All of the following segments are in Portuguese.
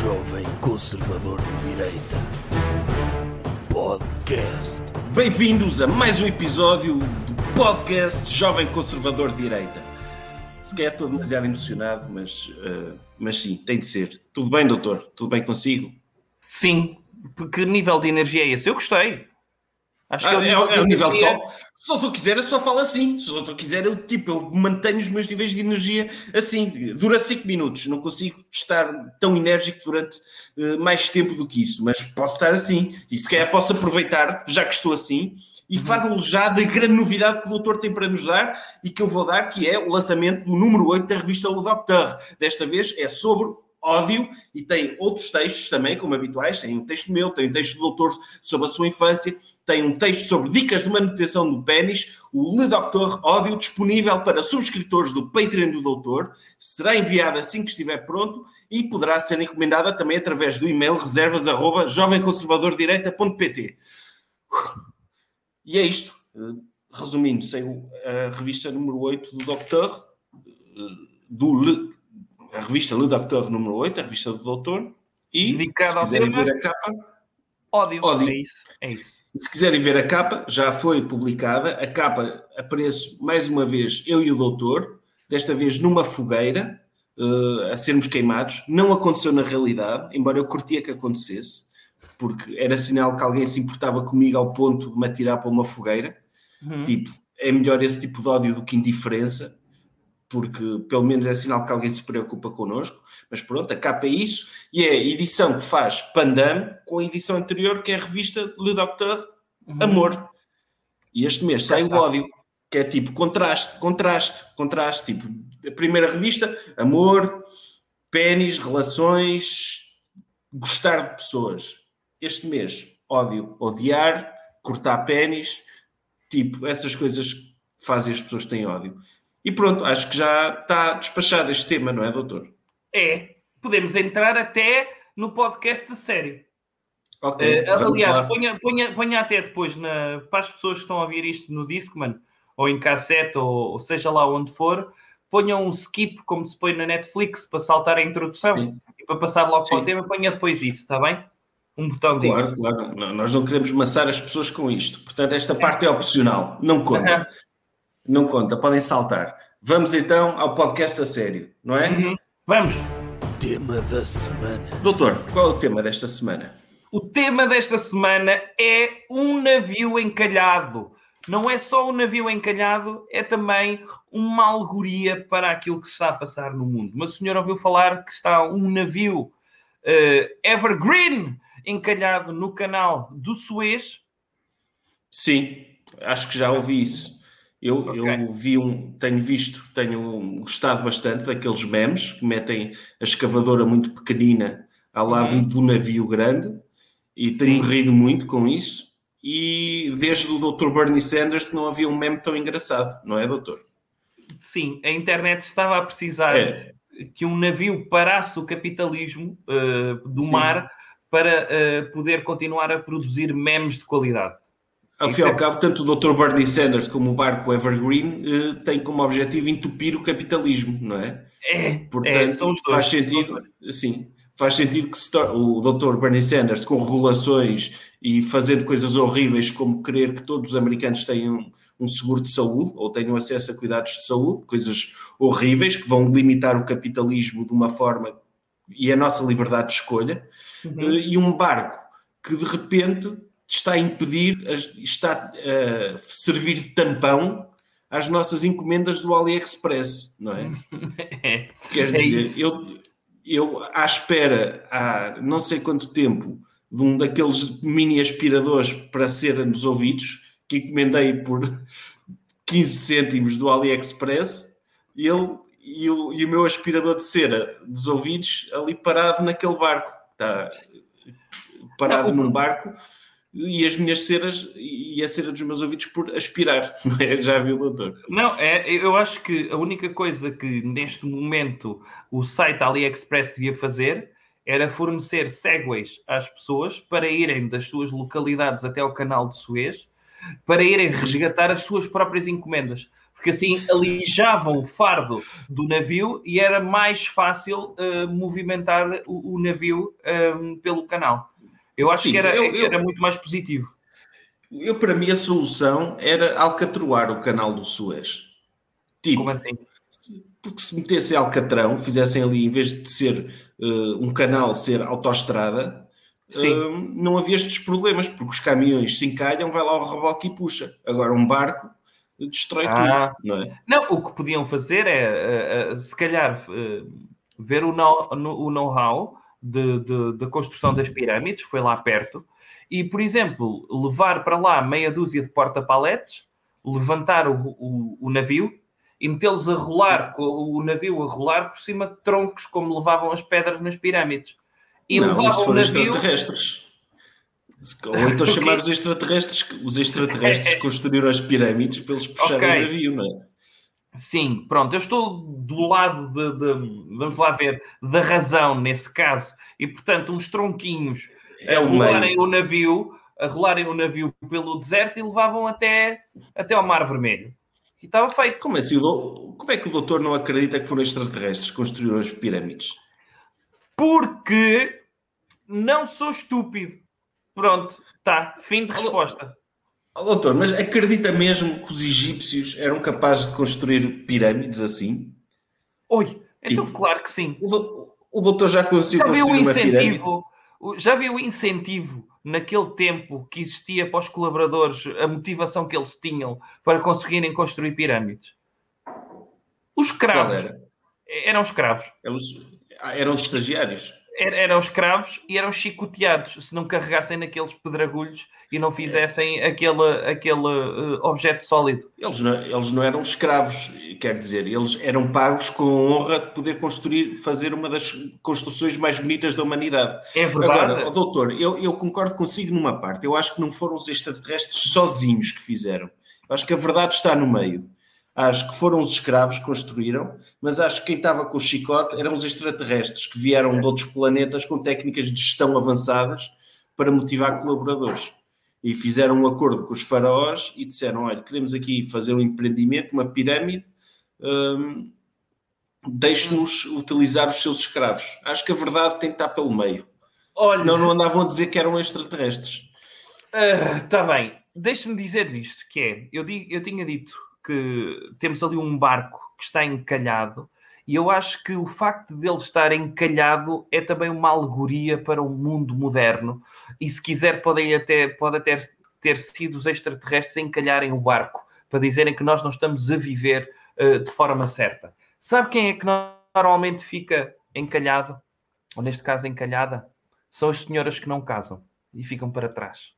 Jovem Conservador de Direita. Podcast. Bem-vindos a mais um episódio do podcast Jovem Conservador de Direita. Sequer estou demasiado emocionado, mas, uh, mas sim, tem de ser. Tudo bem, doutor? Tudo bem consigo? Sim. Que nível de energia é esse? Eu gostei. Acho que é, ah, é, é o nível top. Se o doutor quiser, eu só falo assim. Se o doutor quiser, eu, tipo, eu mantenho os meus níveis de energia assim. Dura 5 minutos. Não consigo estar tão enérgico durante uh, mais tempo do que isso. Mas posso estar assim. E se calhar posso aproveitar, já que estou assim, e uhum. falo já da grande novidade que o doutor tem para nos dar e que eu vou dar, que é o lançamento do número 8 da revista Le Docteur. Desta vez é sobre ódio e tem outros textos também, como habituais. Tem um texto meu, tem um texto do doutor sobre a sua infância, tem um texto sobre dicas de manutenção do pênis, o Le Doctor Ódio, disponível para subscritores do Patreon do Doutor. Será enviado assim que estiver pronto e poderá ser encomendada também através do e-mail reservas.jovemconservadordireita.pt. E é isto. Resumindo, saiu a revista número 8 do Doctor, do Le a revista Le Docteur número 8, a revista do Doutor, e Dedicada se quiserem ver a capa, ódio. ódio. É isso. É isso. Se quiserem ver a capa, já foi publicada. A capa aparece mais uma vez eu e o Doutor, desta vez numa fogueira, uh, a sermos queimados. Não aconteceu na realidade, embora eu curtia que acontecesse, porque era sinal que alguém se importava comigo ao ponto de me atirar para uma fogueira. Uhum. Tipo, é melhor esse tipo de ódio do que indiferença porque pelo menos é sinal que alguém se preocupa connosco. Mas pronto, a capa é isso, e é a edição que faz Pandam com a edição anterior, que é a revista Le Docteur uhum. Amor. E este mês sai o ódio, que é tipo contraste, contraste, contraste. Tipo, a primeira revista, amor, pênis, relações, gostar de pessoas. Este mês, ódio, odiar, cortar pênis, tipo, essas coisas fazem as pessoas têm ódio. E pronto, acho que já está despachado este tema, não é, doutor? É. Podemos entrar até no podcast de sério. Ok. Uh, aliás, ponha, ponha, ponha até depois na, para as pessoas que estão a ouvir isto no Discman ou em cassete ou, ou seja lá onde for, ponham um skip como se põe na Netflix para saltar a introdução Sim. e para passar logo Sim. para o tema, ponha depois isso, está bem? Um botão claro, disso. Claro, não, nós não queremos maçar as pessoas com isto. Portanto, esta parte é opcional, não conta. Não conta, podem saltar. Vamos então ao podcast a sério, não é? Uhum. Vamos. Tema da semana. Doutor, qual é o tema desta semana? O tema desta semana é um navio encalhado. Não é só um navio encalhado, é também uma alegoria para aquilo que se está a passar no mundo. Mas o senhor ouviu falar que está um navio uh, Evergreen encalhado no canal do Suez? Sim, acho que já ouvi isso. Eu, okay. eu vi um, tenho visto, tenho gostado bastante daqueles memes que metem a escavadora muito pequenina ao lado uhum. do navio grande e tenho Sim. rido muito com isso. E desde o Dr. Bernie Sanders não havia um meme tão engraçado, não é, doutor? Sim, a internet estava a precisar é. que um navio parasse o capitalismo uh, do Sim. mar para uh, poder continuar a produzir memes de qualidade. Ao fim e ao é cabo, tanto o Dr. Bernie Sanders como o barco Evergreen eh, têm como objetivo entupir o capitalismo, não é? É, portanto, é, faz sentido, sim, faz sentido que o Dr. Bernie Sanders, com regulações e fazendo coisas horríveis como querer que todos os americanos tenham um seguro de saúde ou tenham acesso a cuidados de saúde, coisas horríveis que vão limitar o capitalismo de uma forma e a nossa liberdade de escolha, uhum. Eh, e um barco que de repente está a impedir, está a servir de tampão às nossas encomendas do AliExpress, não é? é Quer dizer, é eu, eu à espera há não sei quanto tempo de um daqueles mini aspiradores para cera nos ouvidos que encomendei por 15 cêntimos do AliExpress, ele e o, e o meu aspirador de cera dos ouvidos ali parado naquele barco. Está parado não, num barco e as minhas ceras e a cera dos meus ouvidos por aspirar, é? já viu, doutor? Não, é, eu acho que a única coisa que neste momento o site AliExpress devia fazer era fornecer segways às pessoas para irem das suas localidades até ao canal de Suez para irem resgatar as suas próprias encomendas. porque assim alijavam o fardo do navio e era mais fácil uh, movimentar o, o navio um, ehm, pelo canal. Eu acho Sim, que era, eu, eu, era muito mais positivo. Eu, para mim, a solução era alcatroar o canal do Suez. Tipo, Como assim? Porque se metessem alcatrão, fizessem ali, em vez de ser uh, um canal, ser autoestrada, uh, não havia estes problemas, porque os caminhões se encalham, vai lá o reboque e puxa. Agora, um barco destrói ah. tudo, não é? Não, o que podiam fazer é, uh, se calhar, ver o know-how da construção das pirâmides, foi lá perto, e, por exemplo, levar para lá meia dúzia de porta-paletes, levantar o, o, o navio e metê-los a rolar, com o navio a rolar por cima de troncos, como levavam as pedras nas pirâmides. E não, levavam o navio... extraterrestres. Ou então chamar os extraterrestres, os extraterrestres construíram as pirâmides para eles puxarem okay. o navio, não é? Sim, pronto, eu estou do lado de, de, vamos lá ver, da razão nesse caso. E portanto, uns tronquinhos é a rolarem o navio, a rolarem o navio pelo deserto e levavam até, até ao Mar Vermelho. E estava feito. Como é, assim, como é que o doutor não acredita que foram extraterrestres que construíram as pirâmides? Porque não sou estúpido. Pronto, tá. Fim de resposta. Oh, doutor, mas acredita mesmo que os egípcios eram capazes de construir pirâmides assim? Oi, então tipo, claro que sim. O, o doutor já conseguiu construir uma pirâmide? já viu o incentivo naquele tempo que existia para os colaboradores, a motivação que eles tinham para conseguirem construir pirâmides? Os escravos era? eram escravos. Eram, eram os estagiários eram escravos e eram chicoteados se não carregassem naqueles pedregulhos e não fizessem aquele, aquele uh, objeto sólido. Eles não, eles não eram escravos, quer dizer, eles eram pagos com a honra de poder construir, fazer uma das construções mais bonitas da humanidade. É verdade. Agora, doutor, eu, eu concordo consigo numa parte. Eu acho que não foram os extraterrestres sozinhos que fizeram. Eu acho que a verdade está no meio. Acho que foram os escravos que construíram, mas acho que quem estava com o chicote eram os extraterrestres que vieram de outros planetas com técnicas de gestão avançadas para motivar colaboradores. E fizeram um acordo com os faraós e disseram: Olha, queremos aqui fazer um empreendimento, uma pirâmide, hum, deixe-nos utilizar os seus escravos. Acho que a verdade tem que estar pelo meio. Olha, Senão não andavam a dizer que eram extraterrestres. Está uh, bem. Deixe-me dizer isto, que é, eu, digo, eu tinha dito que temos ali um barco que está encalhado, e eu acho que o facto de ele estar encalhado é também uma alegoria para o mundo moderno, e se quiser podem até, pode até ter sido os extraterrestres encalharem o barco, para dizerem que nós não estamos a viver uh, de forma certa. Sabe quem é que normalmente fica encalhado? Ou neste caso encalhada? São as senhoras que não casam e ficam para trás.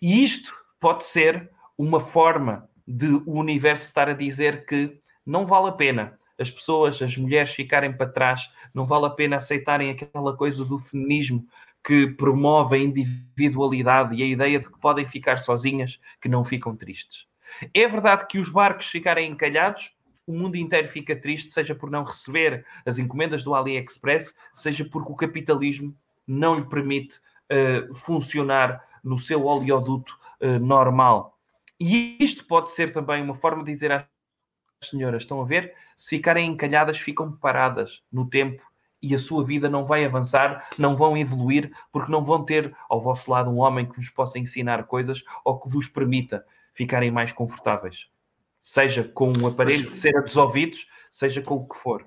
E isto pode ser uma forma de o universo estar a dizer que não vale a pena as pessoas, as mulheres ficarem para trás, não vale a pena aceitarem aquela coisa do feminismo que promove a individualidade e a ideia de que podem ficar sozinhas, que não ficam tristes. É verdade que os barcos ficarem encalhados, o mundo inteiro fica triste, seja por não receber as encomendas do AliExpress, seja porque o capitalismo não lhe permite uh, funcionar no seu oleoduto uh, normal. E isto pode ser também uma forma de dizer às senhoras: estão a ver? Se ficarem encalhadas, ficam paradas no tempo e a sua vida não vai avançar, não vão evoluir, porque não vão ter ao vosso lado um homem que vos possa ensinar coisas ou que vos permita ficarem mais confortáveis. Seja com um aparelho de cera dos ouvidos, seja com o que for.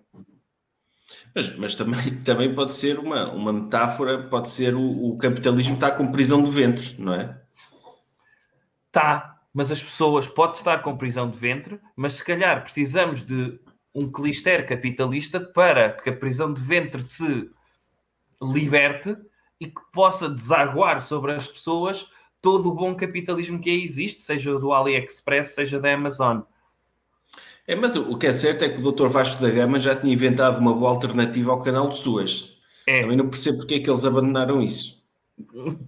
Mas, mas também, também pode ser uma, uma metáfora, pode ser o, o capitalismo está com prisão de ventre, não é? Está, mas as pessoas pode estar com prisão de ventre, mas se calhar precisamos de um clister capitalista para que a prisão de ventre se liberte e que possa desaguar sobre as pessoas todo o bom capitalismo que aí existe, seja do AliExpress, seja da Amazon. É, mas o que é certo é que o Dr. Vasco da Gama já tinha inventado uma boa alternativa ao canal de Suas. É. Também não percebo porque é que eles abandonaram isso.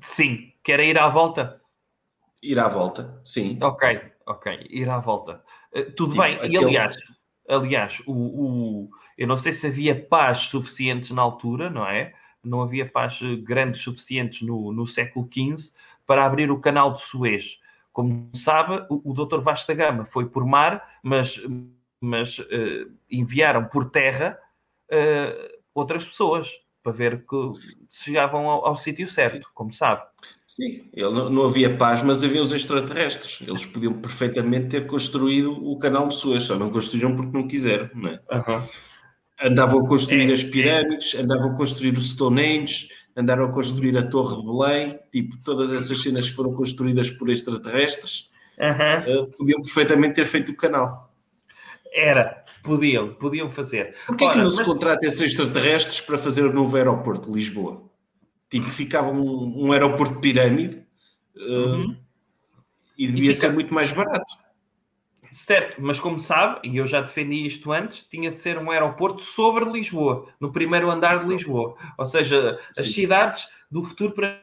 Sim, quer ir à volta? Ir à volta, sim. Ok, ok, ir à volta. Uh, tudo tipo, bem, aquele... e aliás, aliás o, o, eu não sei se havia paz suficientes na altura, não é? Não havia paz eh, grandes suficientes no, no século XV para abrir o canal de Suez. Como sabe, o, o Dr. Vasta Gama foi por mar, mas, mas uh, enviaram por terra uh, outras pessoas para ver que chegavam ao, ao sítio certo, como sabe. Sim, ele, não, não, havia paz, mas havia os extraterrestres. Eles podiam perfeitamente ter construído o canal de Suez, só não construíram porque não quiseram, não é? Uhum. Andavam a construir é, as pirâmides, é. andavam a construir o Stonehenge, andaram a construir a Torre de Belém, tipo, todas essas cenas foram construídas por extraterrestres, uhum. uh, podiam perfeitamente ter feito o canal. Era, podiam, podiam fazer. Porquê Ora, que não mas... se contrata esses extraterrestres para fazer o novo aeroporto de Lisboa? Tipo, ficava um, um aeroporto de pirâmide uh, uhum. e devia e fica... ser muito mais barato. Certo, mas como sabe, e eu já defendi isto antes, tinha de ser um aeroporto sobre Lisboa, no primeiro andar de Lisboa. Ou seja, Sim. as cidades do futuro para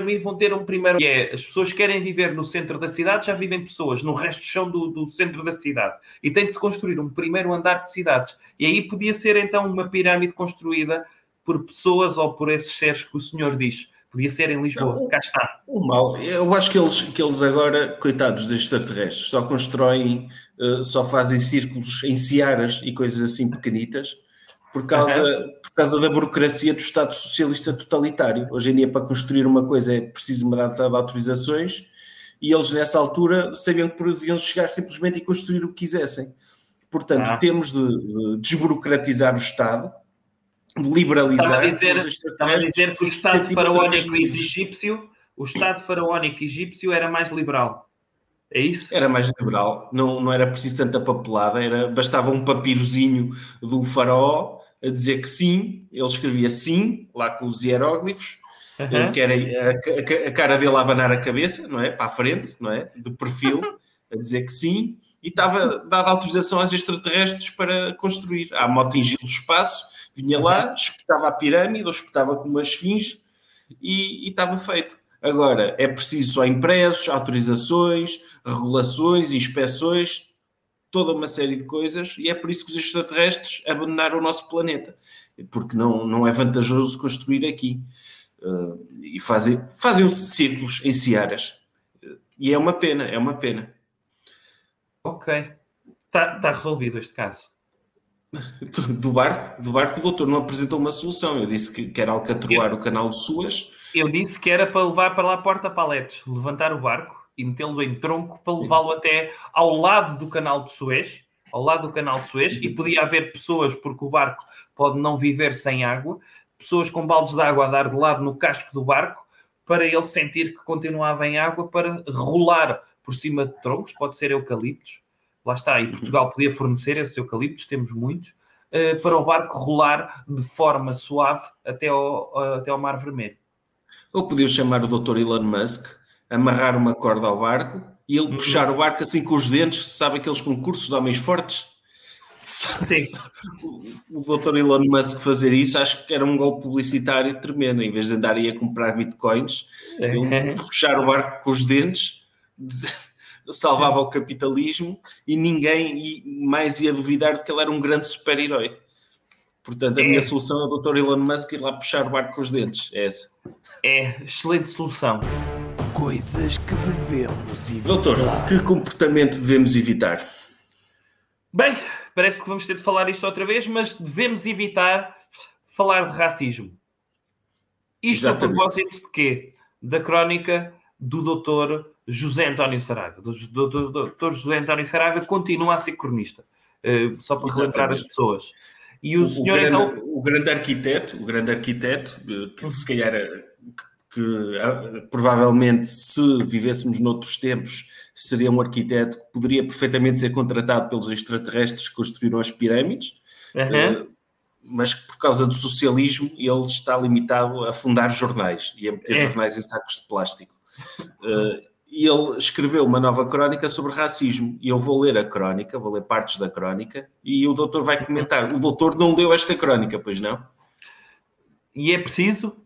mim vão ter um primeiro. Que é, as pessoas querem viver no centro da cidade, já vivem pessoas no resto do chão do, do centro da cidade. E tem de se construir um primeiro andar de cidades. E aí podia ser então uma pirâmide construída por pessoas ou por esses seres que o senhor diz. Podia ser em Lisboa, não, cá está. O mal, eu acho que eles, que eles agora, coitados dos extraterrestres, só constroem, uh, só fazem círculos em searas e coisas assim pequenitas por causa, uhum. por causa da burocracia do Estado Socialista totalitário. Hoje em dia, para construir uma coisa é preciso uma data de autorizações e eles, nessa altura, sabiam que podiam chegar simplesmente e construir o que quisessem. Portanto, ah. temos de, de desburocratizar o Estado liberalizar. Estava a dizer, a dizer que o Estado faraónico egípcio, o Estado faraónico egípcio era mais liberal. É isso? Era mais liberal, não, não era preciso tanta papelada, era, bastava um papirozinho do faraó a dizer que sim, ele escrevia sim, lá com os hieróglifos, uhum. que era a, a, a, cara dele a abanar a cabeça, não é? Para a frente, não é? De perfil, a dizer que sim, e estava dada autorização aos extraterrestres para construir. Há moto em giro espaço, Vinha lá, espetava a pirâmide, ou espetava com uma esfinge e, e estava feito. Agora, é preciso só impressos, autorizações, regulações, inspeções, toda uma série de coisas, e é por isso que os extraterrestres abandonaram o nosso planeta, porque não, não é vantajoso construir aqui. Uh, e fazem, fazem círculos em searas. E é uma pena, é uma pena. Ok. Está tá resolvido este caso. Do barco, do barco, o doutor não apresentou uma solução. Eu disse que, que era alcatroar eu, o canal de Suas. Eu disse que era para levar para lá porta-paletes, levantar o barco e metê-lo em tronco para levá-lo até ao lado do canal de Suez, ao lado do canal de Suez, e podia haver pessoas, porque o barco pode não viver sem água, pessoas com baldes de água a dar de lado no casco do barco, para ele sentir que continuava em água, para rolar por cima de troncos, pode ser eucaliptos, lá está, e Portugal podia fornecer esses eucaliptos, temos muitos, uh, para o barco rolar de forma suave até ao, até ao Mar Vermelho. Ou podia chamar o Dr. Elon Musk, amarrar uma corda ao barco e ele uhum. puxar o barco assim com os dentes, sabe aqueles concursos de homens fortes? Sim. o Dr. Elon Musk fazer isso, acho que era um golpe publicitário tremendo. Em vez de andar aí a comprar bitcoins, ele puxar o barco com os dentes, salvava o capitalismo e ninguém mais ia duvidar de que ele era um grande super-herói. Portanto, a é. minha solução é o Dr. Elon Musk ir lá puxar o barco com os dentes. É essa. É, excelente solução. Coisas que devemos evitar. Doutor, que comportamento devemos evitar? Bem, parece que vamos ter de falar isto outra vez, mas devemos evitar falar de racismo. Isto Exatamente. a propósito de quê? Da crónica do doutor José António Saraiva. Doutor José António Saraiva continua a ser cronista, uh, só para relembrar as pessoas. E o, o senhor, o grande, então... O grande arquiteto, o grande arquiteto, eh, que se calhar, eh, que, provavelmente se vivêssemos noutros tempos, seria um arquiteto que poderia perfeitamente ser contratado pelos extraterrestres que construíram as pirâmides, uhum. uh, mas que por causa do socialismo ele está limitado a fundar jornais e a meter é. jornais em sacos de plástico. E ele escreveu uma nova crónica sobre racismo. E eu vou ler a crónica, vou ler partes da crónica, e o doutor vai comentar. O doutor não leu esta crónica, pois não? E é preciso?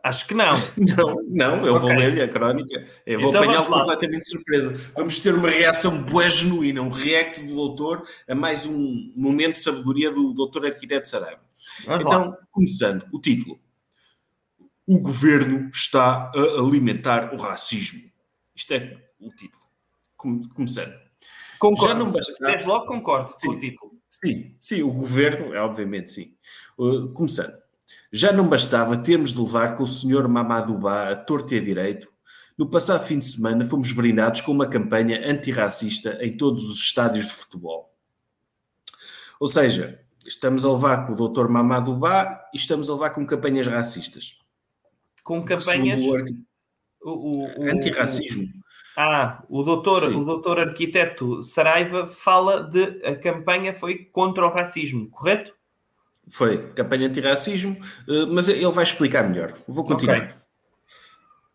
Acho que não. não, não, eu okay. vou ler a crónica. Eu vou então, apanhá-lo completamente de surpresa. Vamos ter uma reação boa genuína, um react do doutor a mais um momento de sabedoria do doutor arquiteto Saraiva. Então, lá. começando, o título. O governo está a alimentar o racismo Isto é o título. Começando. Concordo. Já não bastava... Desde logo concordo sim, com o título. Sim, sim, o governo, é obviamente sim. Uh, começando. Já não bastava termos de levar com o senhor Mamadouba a torto e a direito. No passado fim de semana fomos brindados com uma campanha antirracista em todos os estádios de futebol. Ou seja, estamos a levar com o Dr. Mamadouba e estamos a levar com campanhas racistas. Com campanhas... O, o, o, Antirracismo. Ah, o doutor, o doutor arquiteto Saraiva fala de a campanha foi contra o racismo, correto? Foi, campanha antirracismo, eh, mas ele vai explicar melhor. Vou continuar. Okay.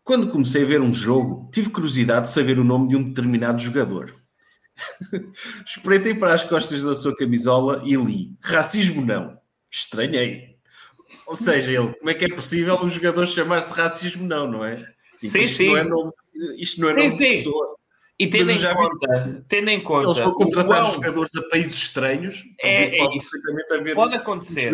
Quando comecei a ver um jogo, tive curiosidade de saber o nome de um determinado jogador. Espreitei para as costas da sua camisola e li: Racismo não. Estranhei. Ou seja, ele, como é que é possível um jogador chamar-se racismo não, não é? Tipo, sim, isto sim. Não é nome, isto não é sim, nome sim. de pessoa. E tendo em, conta, vi, tendo em conta. Eles vão contratar jogadores a países estranhos. É, pode, é isso. pode acontecer.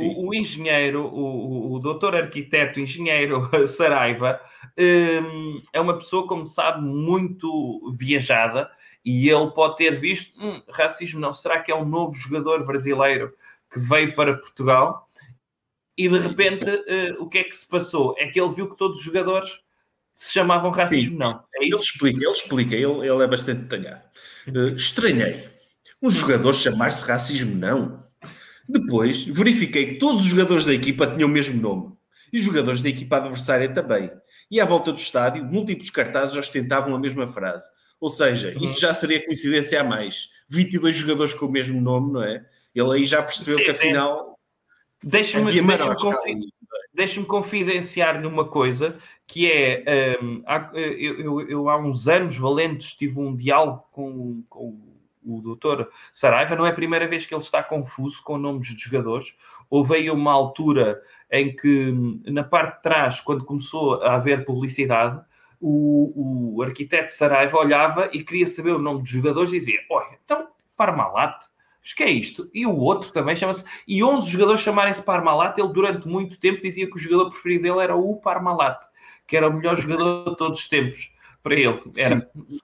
O, o, engenheiro, o, o, o doutor arquiteto, engenheiro Saraiva, um, é uma pessoa, como sabe, muito viajada e ele pode ter visto hum, racismo. Não, será que é um novo jogador brasileiro que veio para Portugal? E de Sim. repente, uh, o que é que se passou? É que ele viu que todos os jogadores se chamavam racismo, Sim. não. É ele explica, ele explica, ele, ele é bastante detalhado. Uh, estranhei. Um jogador chamar-se racismo, não. Depois, verifiquei que todos os jogadores da equipa tinham o mesmo nome. E os jogadores da equipa adversária também. E à volta do estádio, múltiplos cartazes ostentavam a mesma frase. Ou seja, uhum. isso já seria coincidência a mais. 22 jogadores com o mesmo nome, não é? Ele aí já percebeu sim, que afinal. Deixa-me deixa confi deixa confidenciar-lhe uma coisa que é um, há, eu, eu, eu, há uns anos valentes tive um diálogo com, com o doutor Saraiva, não é a primeira vez que ele está confuso com nomes de jogadores. Houve aí uma altura em que, na parte de trás, quando começou a haver publicidade, o, o arquiteto Saraiva olhava e queria saber o nome dos jogadores e dizia: Olha, então Parmalat, mas que é isto? E o outro também chama-se. E 11 jogadores chamarem-se Parmalat, ele durante muito tempo dizia que o jogador preferido dele era o Parmalat, que era o melhor jogador de todos os tempos para ele. Era. Sim.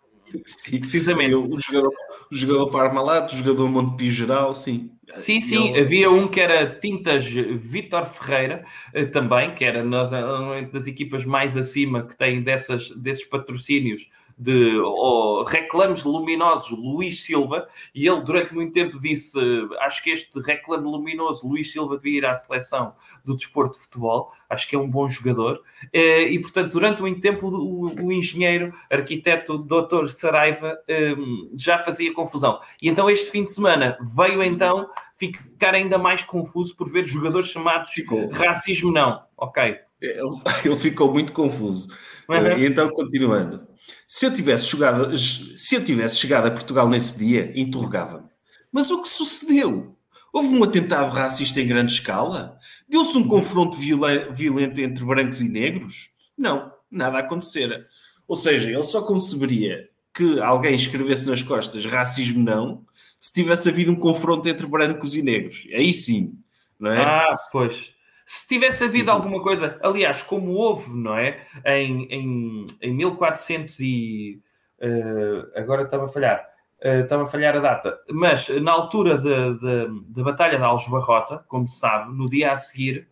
Sim, precisamente. O, jogador, o jogador Parmalat, o jogador Montepio Geral, sim. Sim, sim, havia um que era Tintas Vitor Ferreira, eh, também, que era normalmente das equipas mais acima que têm dessas, desses patrocínios de oh, reclames luminosos Luís Silva, e ele durante muito tempo disse: Acho que este reclame luminoso Luís Silva devia ir à seleção do desporto de futebol, acho que é um bom jogador. Eh, e portanto, durante muito tempo, o, o engenheiro, arquiteto Dr. Saraiva ehm, já fazia confusão. E então, este fim de semana veio então ficar ainda mais confuso por ver jogadores chamados ficou. racismo não. Ok. Ele, ele ficou muito confuso. Uhum. E então, continuando. Se eu tivesse chegado, se eu tivesse chegado a Portugal nesse dia, interrogava-me. Mas o que sucedeu? Houve um atentado racista em grande escala? Deu-se um confronto violento entre brancos e negros? Não, nada acontecera. Ou seja, ele só conceberia que alguém escrevesse nas costas racismo não, se tivesse havido um confronto entre brancos e negros. Aí sim, não é? Ah, pois. Se tivesse havido tipo... alguma coisa, aliás, como houve, não é? Em, em, em 1400 e... Uh, agora estava a falhar. Uh, estava a falhar a data. Mas na altura da Batalha de Aljubarrota, como se sabe, no dia a seguir,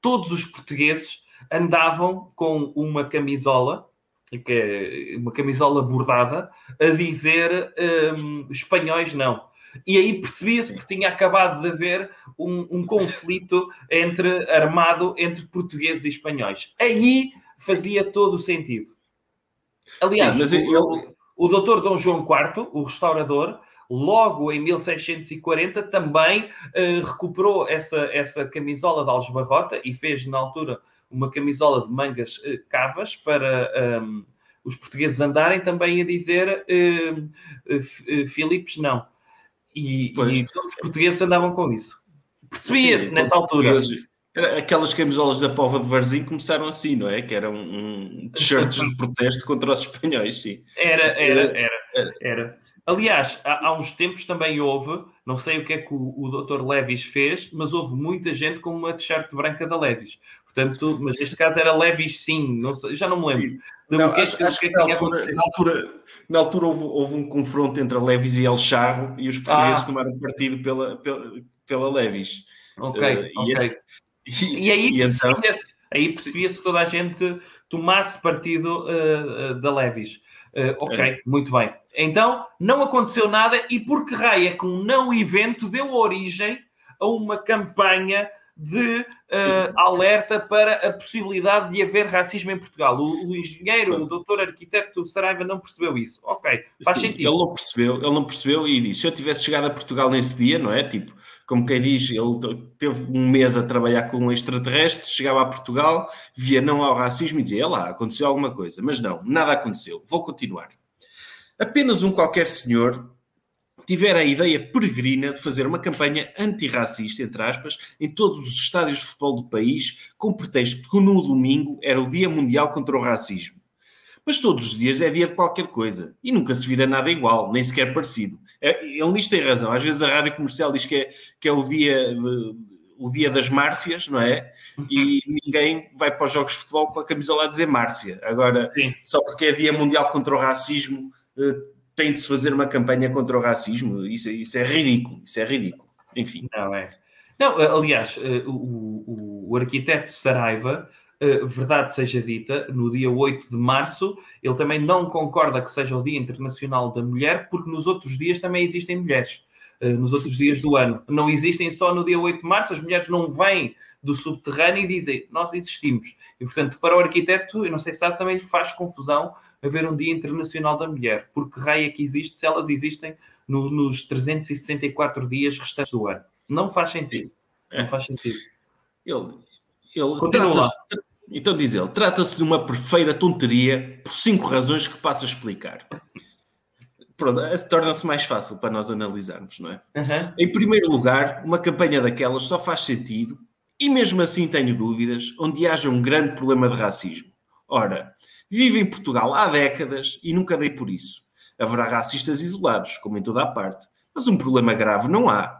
todos os portugueses andavam com uma camisola que é uma camisola bordada, a dizer um, espanhóis não. E aí percebia-se que tinha acabado de haver um, um, conflito entre, armado entre portugueses e espanhóis. Aí fazia todo o sentido. Aliás, Sim, ele... o, o doutor Dom João IV, o restaurador, logo em 1640 também uh, recuperou essa, essa camisola de algebarrota e fez na altura uma camisola de mangas uh, cavas para um, os portugueses andarem também a dizer uh, Filipes não. E, e, todos os portugueses andavam com isso. Percebia-se nessa altura. Aquelas camisolas da Pova de Varzim começaram assim, não é? Que eram um, t-shirts de protesto contra os espanhóis, sim. Era, era, era. era. era. Aliás, há, há, uns tempos também houve, não sei o que é que o, o Dr. Levis fez, mas houve muita gente com uma t-shirt branca da Levis. Portanto, mas neste caso era Levis sim, não sei, já não me lembro. Não, acho, acho que, que, na, altura, na, altura, na altura houve, houve, um confronto entre a Levis e El Charro e os portugueses ah. tomaram partido pela, pela, pela Levis. Ok, uh, ok. E, e, aí então percebia-se aí percebia que toda a gente tomasse partido uh, da Levis. Uh, ok, é. muito bem. Então, não aconteceu nada e por que raio é que um não evento deu origem a uma campanha de uh, alerta para a possibilidade de haver racismo em Portugal. O, o engenheiro, o doutor arquiteto Saraiva não percebeu isso. Ok, faz Sim, sentido. Ele não percebeu, ele não percebeu e disse: se eu tivesse chegado a Portugal nesse dia, não é? Tipo, como quem diz, ele teve um mês a trabalhar com um extraterrestre, chegava a Portugal, via não ao racismo e dizia: lá, aconteceu alguma coisa. Mas não, nada aconteceu. Vou continuar. Apenas um qualquer senhor tivera a ideia peregrina de fazer uma campanha antirracista, entre aspas, em todos os estádios de futebol do país, com pretexto que no domingo era o Dia Mundial contra o Racismo. Mas todos os dias é dia de qualquer coisa e nunca se vira nada igual, nem sequer parecido. É, ele nisto tem razão. Às vezes a rádio comercial diz que é, que é o, dia de, o dia das Márcias, não é? E ninguém vai para os jogos de futebol com a camisola a dizer Márcia. Agora, Sim. só porque é Dia Mundial contra o Racismo, eh, tem de se fazer uma campanha contra o racismo. Isso, isso é ridículo, isso é ridículo. Enfim. Não é. Não, eh, aliás, eh, o, o, o arquiteto Saraiva, eh, verdade seja dita, no dia 8 de março, ele também não concorda que seja o Dia Internacional da Mulher, porque nos outros dias também existem mulheres. Nos outros dias do ano. Não existem só no dia 8 de março, as mulheres não vêm do subterrâneo e dizem nós existimos. E, portanto, para o arquiteto, eu não sei se sabe, também lhe faz confusão haver um Dia Internacional da Mulher. Porque raia que existe se elas existem no, nos 364 dias restantes do ano? Não faz sentido. É. Não faz sentido. Ele, ele trata então diz ele, trata-se de uma perfeita tonteria por cinco razões que passo a explicar. Pronto, torna-se mais fácil para nós analisarmos, não é? Uhum. Em primeiro lugar, uma campanha daquelas só faz sentido, e mesmo assim tenho dúvidas, onde haja um grande problema de racismo. Ora, Vivo em Portugal há décadas e nunca dei por isso. Haverá racistas isolados, como em toda a parte, mas um problema grave não há.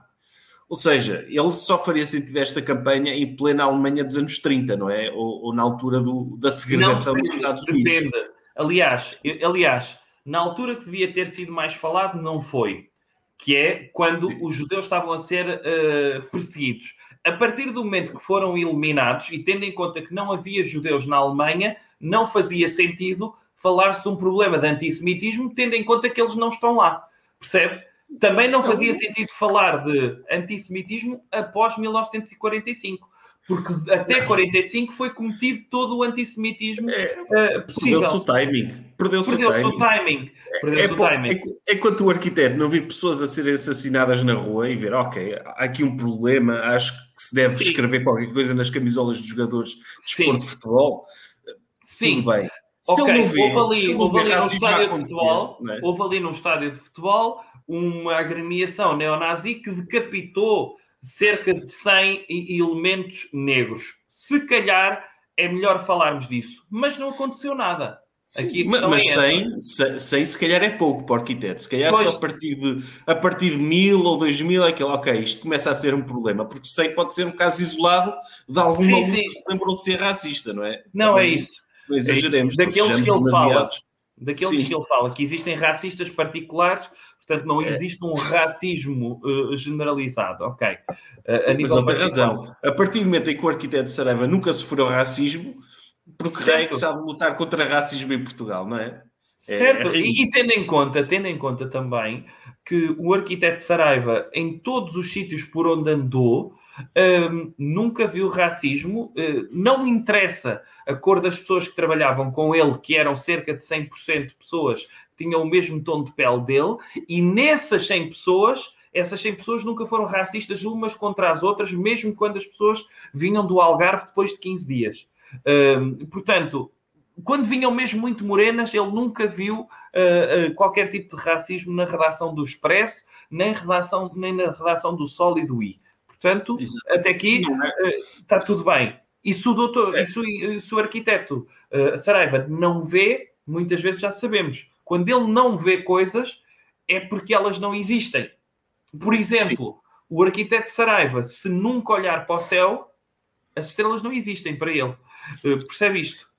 Ou seja, ele só faria sentido esta campanha em plena Alemanha dos anos 30, não é? Ou, ou na altura do, da segregação não, dos Estados Unidos. Depende. Aliás, aliás, na altura que devia ter sido mais falado, não foi. Que é quando os judeus estavam a ser uh, perseguidos. A partir do momento que foram eliminados, e tendo em conta que não havia judeus na Alemanha, não fazia sentido falar-se de um problema de antissemitismo, tendo em conta que eles não estão lá. Percebe? Também não fazia sentido falar de antissemitismo após 1945, porque até 45 foi cometido todo o antissemitismo é, uh, possível. Perdeu-se o timing. Perdeu-se Perdeu o timing. timing. Perdeu é, o timing. É, enquanto o arquiteto não vir pessoas a serem assassinadas na rua e ver, ok, há aqui um problema, acho que se deve Sim. escrever qualquer coisa nas camisolas dos jogadores de desporto de futebol Sim. Tudo bem. Se okay. ele não vê, houve ali, houve ali num estádio de futebol, é? houve ali num estádio de futebol uma agremiação neonazi que decapitou cerca de 100 elementos negros. Se calhar é melhor falarmos disso, mas não aconteceu nada. Sim, Aqui mas, mas é 100, 100 se calhar é pouco para o arquiteto. Se calhar pois. só a partir, de, a partir de 1000 ou 2000 é aquele, ok, isto começa a ser um problema, porque 100 pode ser um caso isolado de alguma sim, sim. que se lembrou de ser racista, não é? Não, é isso. Não exageremos. É daqueles que ele fala, daqueles que ele fala, que existem racistas particulares, portanto não é. existe um racismo uh, generalizado, ok? Uh, Sim, a nível mas ele razão. A partir do momento em que o arquiteto Saraiva nunca sofreu racismo, porque é que sabe lutar contra racismo em Portugal, não é? é certo, é e, e, tendo em conta, tendo em conta também que o arquiteto Saraiva, em todos os sítios por onde andou, nunca viu racismo, uh, não interessa a cor das pessoas que trabalhavam com ele, que eram cerca de 100% de pessoas que tinham o mesmo tom de pele dele, e nessas 100 pessoas, essas 100 pessoas nunca foram racistas umas contra as outras, mesmo quando as pessoas vinham do Algarve depois de 15 dias. Portanto, quando vinham mesmo muito morenas, ele nunca viu uh, uh, qualquer tipo de racismo na redação do Expresso, nem, redação, nem na redação do Sol e do I. Portanto, Exato. até aqui é. está tudo bem. E se o doutor, é. e se o, se o arquiteto uh, Saraiva não vê, muitas vezes já sabemos. Quando ele não vê coisas, é porque elas não existem. Por exemplo, Sim. o arquiteto Saraiva, se nunca olhar para o céu, As estrelas não existem para ele. Uh, percebe isto?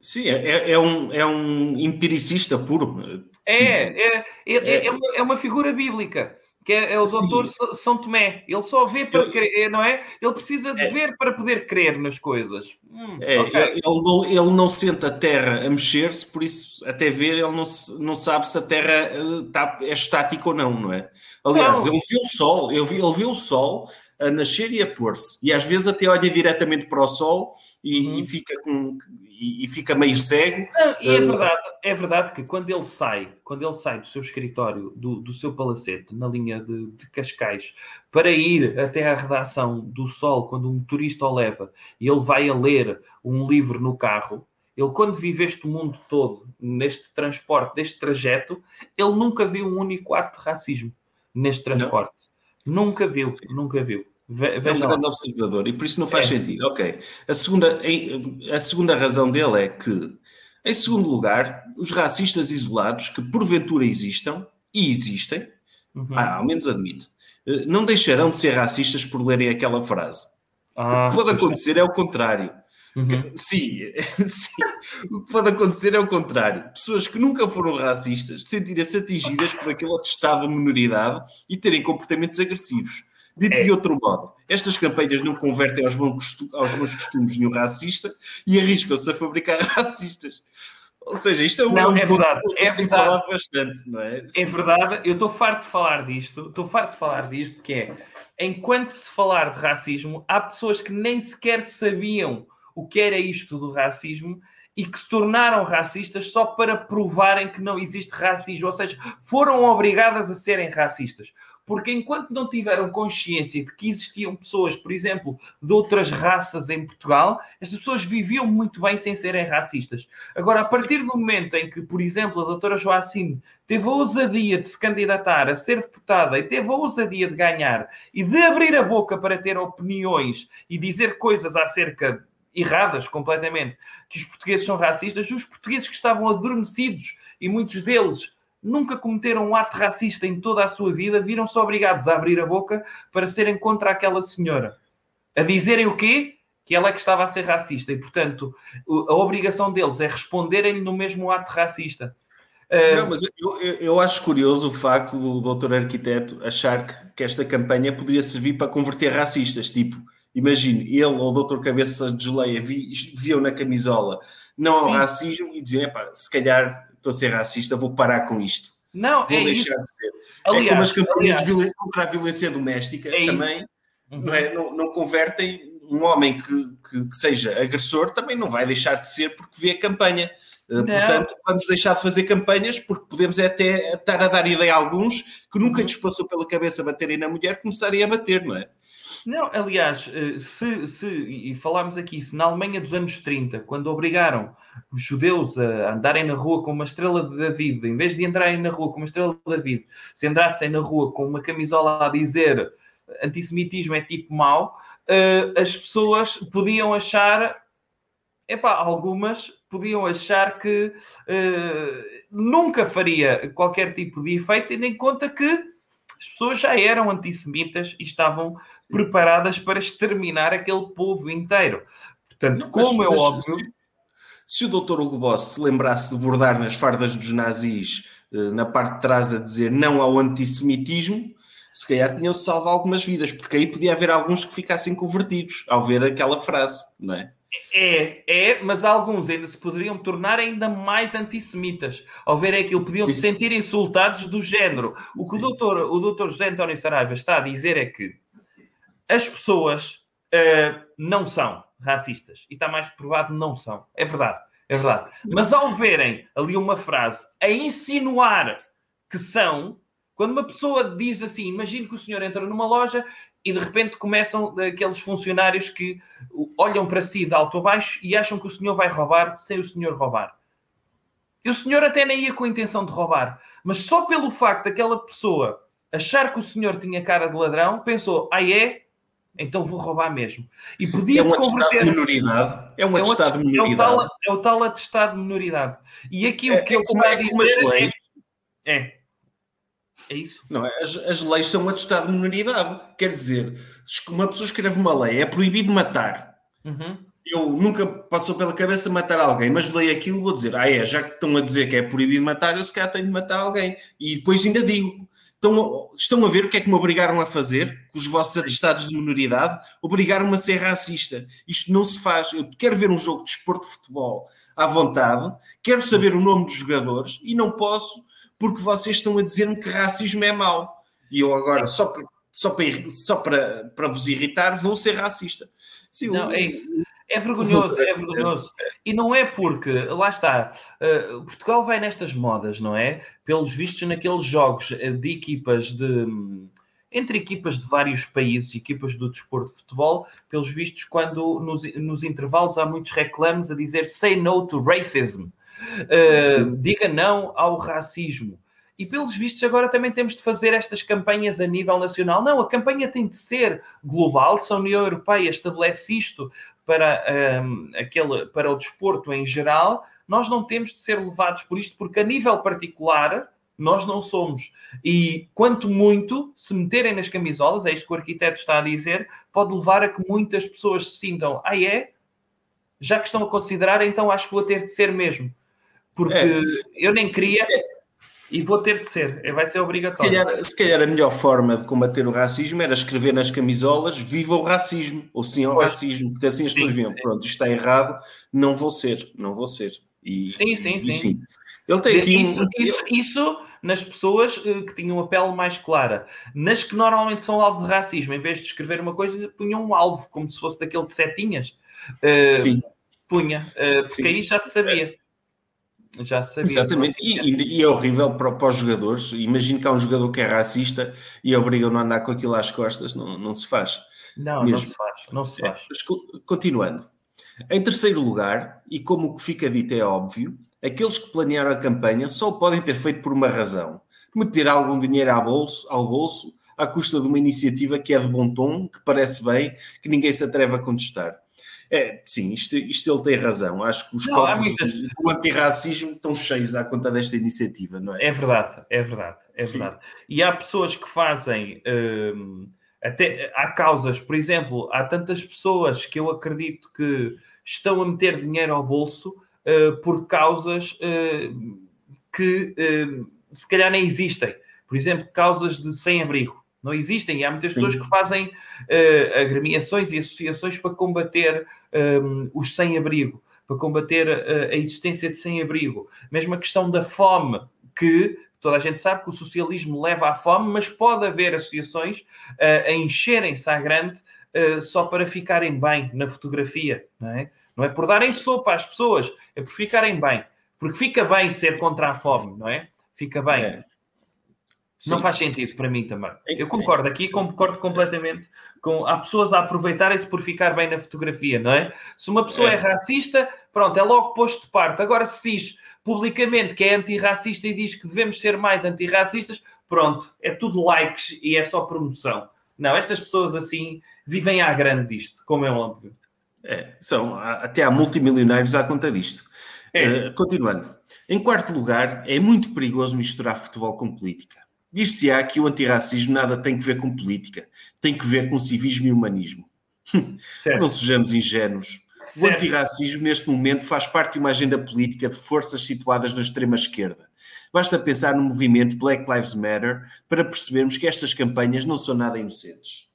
Sim, é, é, é, um, é um empiricista puro. É, tipo, é, é, é, é, uma, é uma figura bíblica que é, é o doutor. São Tomé. Ele só vê para ele, crer, não é? Ele precisa de é, ver para poder crer nas coisas. Hum, é, okay. ele, não, ele não sente a Terra a mexer-se, por isso, até ver, ele não, não sabe se a Terra está, eh, é estática ou não, não é? Aliás, não. ele vê o Sol, ele vê, ele vê o Sol a nascer e a pôr-se, e às vezes até olha diretamente para o Sol e, uhum. e fica com e, e, fica meio cego. Não, e é uh, verdade, é verdade que quando ele sai, quando ele sai do seu escritório, do, do seu palacete, na linha de, de Cascais, para ir até à redação do Sol, quando um motorista o leva, e ele vai a ler um livro no carro, ele, quando vive este mundo todo, neste transporte, neste trajeto, ele nunca viu um único ato de racismo neste transporte. Não. Nunca viu, nunca viu. Veja é um grande observador e por isso não faz é. sentido. Ok. A segunda, a segunda razão dele é que, em segundo lugar, os racistas isolados, que porventura existam, e existem, uhum. ah, ao menos admito, eh, não deixarão de ser racistas por lerem aquela frase. Ah, o que pode acontecer é o contrário. Uhum. Sim, sim, o que pode acontecer é o contrário. Pessoas que nunca foram racistas sentirem-se atingidas por aquele atestado de minoridade e terem comportamentos agressivos. Dito é. de outro modo, estas campanhas não convertem aos, bons, aos meus costumes nenhum racista e arriscam-se a fabricar racistas. Ou seja, isto é um, não, é verdade, é verdade. falado bastante, não é? É verdade, eu estou farto de falar disto, estou farto de falar disto, que é, enquanto se falar de racismo, há pessoas que nem sequer sabiam o que era isto do racismo e que se tornaram racistas só para provarem que não existe racismo, ou seja, foram obrigadas a serem racistas porque enquanto não tiveram consciência de que existiam pessoas, por exemplo, de outras raças em Portugal, estas pessoas viviam muito bem sem serem racistas. Agora, a partir do momento em que, por exemplo, a doutora Joacine teve a ousadia de se candidatar a ser deputada e teve a ousadia de ganhar e de abrir a boca para ter opiniões e dizer coisas acerca erradas completamente, que os portugueses são racistas, os portugueses que estavam adormecidos e muitos deles nunca cometeram um ato racista em toda a sua vida, viram-se obrigados a abrir a boca para serem contra aquela senhora. A dizerem o quê? Que ela é que estava a ser racista. E, portanto, a obrigação deles é responderem no mesmo ato racista. Não, mas eu, eu, eu, acho curioso o facto do doutor arquiteto achar que, que, esta campanha poderia servir para converter racistas. Tipo, imagine, ele ou o doutor Cabeça de Geleia vi, viam na camisola não ao racismo e diziam, se calhar estou a ser racista, vou parar com isto. Não, vou é deixar isso. de ser. Aliás, é como as campanhas aliás, contra a violência doméstica é também uhum. não, é, não, não, convertem um homem que, que, que, seja agressor, também não vai deixar de ser porque vê a campanha. Eh, não. Portanto, vamos deixar de fazer campanhas porque podemos até estar a dar ideia a alguns que nunca uhum. lhes passou pela cabeça baterem na mulher começarem a bater, não é? Não, aliás, eh, se, se, e falámos aqui, se na Alemanha dos anos 30, quando obrigaram os judeus a andarem na rua com uma estrela de David, em vez de entrarem na rua com uma estrela de David, se entrassem na rua com uma camisola a dizer antissemitismo é tipo mau, uh, as pessoas podiam achar, epá, algumas podiam achar que nunca faria qualquer tipo de efeito, tendo em conta que as pessoas já eram antissemitas e estavam preparadas para exterminar aquele povo inteiro. Portanto, Não, como mas, é mas, óbvio. Se o Dr. Hugo Boss se lembrasse de bordar nas fardas dos nazis eh, na parte de trás a dizer não ao antissemitismo, se calhar tinham-se salvo algumas vidas, porque aí podia haver alguns que ficassem convertidos ao ver aquela frase, não é? É, é, mas alguns ainda se poderiam tornar ainda mais antissemitas. Ao ver aquilo, podiam se sentir insultados do género. O que o doutor, o doutor José António Saraiva está a dizer é que as pessoas uh, não são racistas. E está mais provado, não são. É verdade, é verdade. Mas ao verem ali uma frase a insinuar que são, quando uma pessoa diz assim, imagine que o senhor entra numa loja e de repente começam aqueles funcionários que olham para si de alto a baixo e acham que o senhor vai roubar sem o senhor roubar. E o senhor até nem ia com a intenção de roubar, mas só pelo facto daquela pessoa achar que o senhor tinha cara de ladrão, pensou, ah é? Então vou roubar mesmo. E podia é um converter. De minoridade. É um é atestado de minoridade. É o, tal, é o tal atestado de minoridade. E aqui é, o que é, ele está a dizer leis. é. É. É isso? Não, as, as leis são um atestado de minoridade. Quer dizer, se uma pessoa escreve uma lei, é proibido matar. Uhum. Eu nunca passou pela cabeça matar alguém, mas leio aquilo vou dizer, ah é, já que estão a dizer que é proibido matar, eu se calhar tenho de matar alguém. E depois ainda digo, estão, estão a ver o que é que me obrigaram a fazer com os vossos atestados de minoridade? Obrigaram-me a ser racista. Isto não se faz. Eu quero ver um jogo de esporte de futebol à vontade, quero saber o nome dos jogadores e não posso porque vocês estão a dizer-me que racismo é mau. E eu agora, só para, só para, só para, para vos irritar, vou ser racista. Sim, não, é isso. É vergonhoso, é vergonhoso. E não é porque, lá está, uh, Portugal vai nestas modas, não é? Pelos vistos, naqueles jogos eh, de equipas de. Entre equipas de vários países, equipas do desporto de futebol, pelos vistos, quando nos, nos intervalos há muitos reclames a dizer say no to racism. Uh, diga não ao racismo. E pelos vistos, agora também temos de fazer estas campanhas a nível nacional. Não, a campanha tem de ser global. Se a União Europeia estabelece isto para, um, aquele, para o desporto em geral, nós não temos de ser levados por isto, porque a nível particular nós não somos. E quanto muito se meterem nas camisolas, é isto que o arquiteto está a dizer, pode levar a que muitas pessoas se sintam, ah é? Já que estão a considerar, então acho que vou ter de ser mesmo. Porque é. eu nem queria, e vou ter de ser, vai ser obrigatório. Se calhar, se calhar, a melhor forma de combater o racismo era escrever nas camisolas viva o racismo, ou sim ao pois. racismo, porque assim as pessoas veem, pronto, isto está errado, não vou ser, não vou ser. E, sim, sim, e, sim. sim. Ele tem aqui isso, um... isso, isso nas pessoas uh, que tinham a pele mais clara. Nas que normalmente são alvo de racismo, em vez de escrever uma coisa, punham um alvo, como se fosse daquele de setinhas. Uh, sim. Punha, uh, porque sim. aí já se sabia. Já sabia. Exatamente, e, e, é horrível para, para, os jogadores. Imagino que há um jogador que é racista e obriga-o a andar com aquilo às costas, não, não se faz. Não, Mesmo. não se faz, não se faz. É, continuando. Em terceiro lugar, e como o que fica dito é óbvio, aqueles que planearam a campanha só o podem ter feito por uma razão: meter algum dinheiro ao bolso, ao bolso à custa de uma iniciativa que é de bom tom, que parece bem, que ninguém se atreve a contestar. É, sim, isto, isto ele tem razão. Acho que os não, cofres muitas... do antirracismo estão cheios à conta desta iniciativa, não é? É verdade, é verdade, é sim. verdade. E há pessoas que fazem. Hum, até há causas, por exemplo, há tantas pessoas que eu acredito que estão a meter dinheiro ao bolso uh, por causas uh, que uh, se calhar nem existem. Por exemplo, causas de sem-abrigo não existem. E há muitas Sim. pessoas que fazem uh, agremiações e associações para combater um, ehm, os sem-abrigo, para combater uh, a existência de sem-abrigo. Mesmo a questão da fome, que toda a gente sabe que o socialismo leva à fome, mas pode haver associações uh, a encherem-se à grande só para ficarem bem na fotografia. Não é? não é por darem sopa às pessoas, é por ficarem bem. Porque fica bem ser contra a fome, não é? Fica bem. É. Sim. Não faz sentido para mim também. Eu concordo aqui, concordo completamente com. Há pessoas a aproveitarem-se por ficar bem na fotografia, não é? Se uma pessoa é, é racista, pronto, é logo posto de parte. Agora, se diz publicamente que é antirracista e diz que devemos ser mais antirracistas, pronto, é tudo likes e é só promoção. Não, estas pessoas assim vivem à grande disto, como é óbvio. É, são, até há multimilionários à conta disto. É. Uh, continuando. Em quarto lugar, é muito perigoso misturar futebol com política. Dir-se-á que o antirracismo nada tem que ver com política, tem que ver com civismo e humanismo. Não sejamos ingênuos. Certo. O antirracismo, neste momento, faz parte de uma agenda política de forças situadas na extrema-esquerda. Basta pensar no movimento Black Lives Matter para percebermos que estas campanhas não são nada inocentes.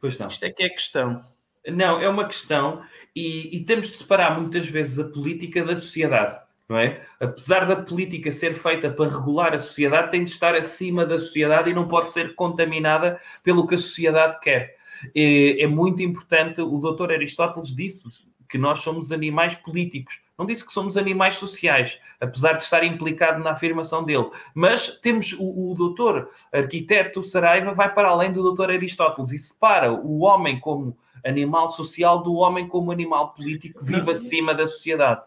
Pois não. Isto é que é questão. Não, é uma questão e, e temos de separar muitas vezes a política da sociedade não é? Apesar da política ser feita para regular a sociedade, tem de estar acima da sociedade e não pode ser contaminada pelo que a sociedade quer. É, é muito importante, o doutor Aristóteles disse que nós somos animais políticos. Não disse que somos animais sociais, apesar de estar implicado na afirmação dele. Mas temos o, o doutor arquiteto Saraiva vai para além do doutor Aristóteles e separa o homem como animal social do homem como animal político que vive acima da sociedade.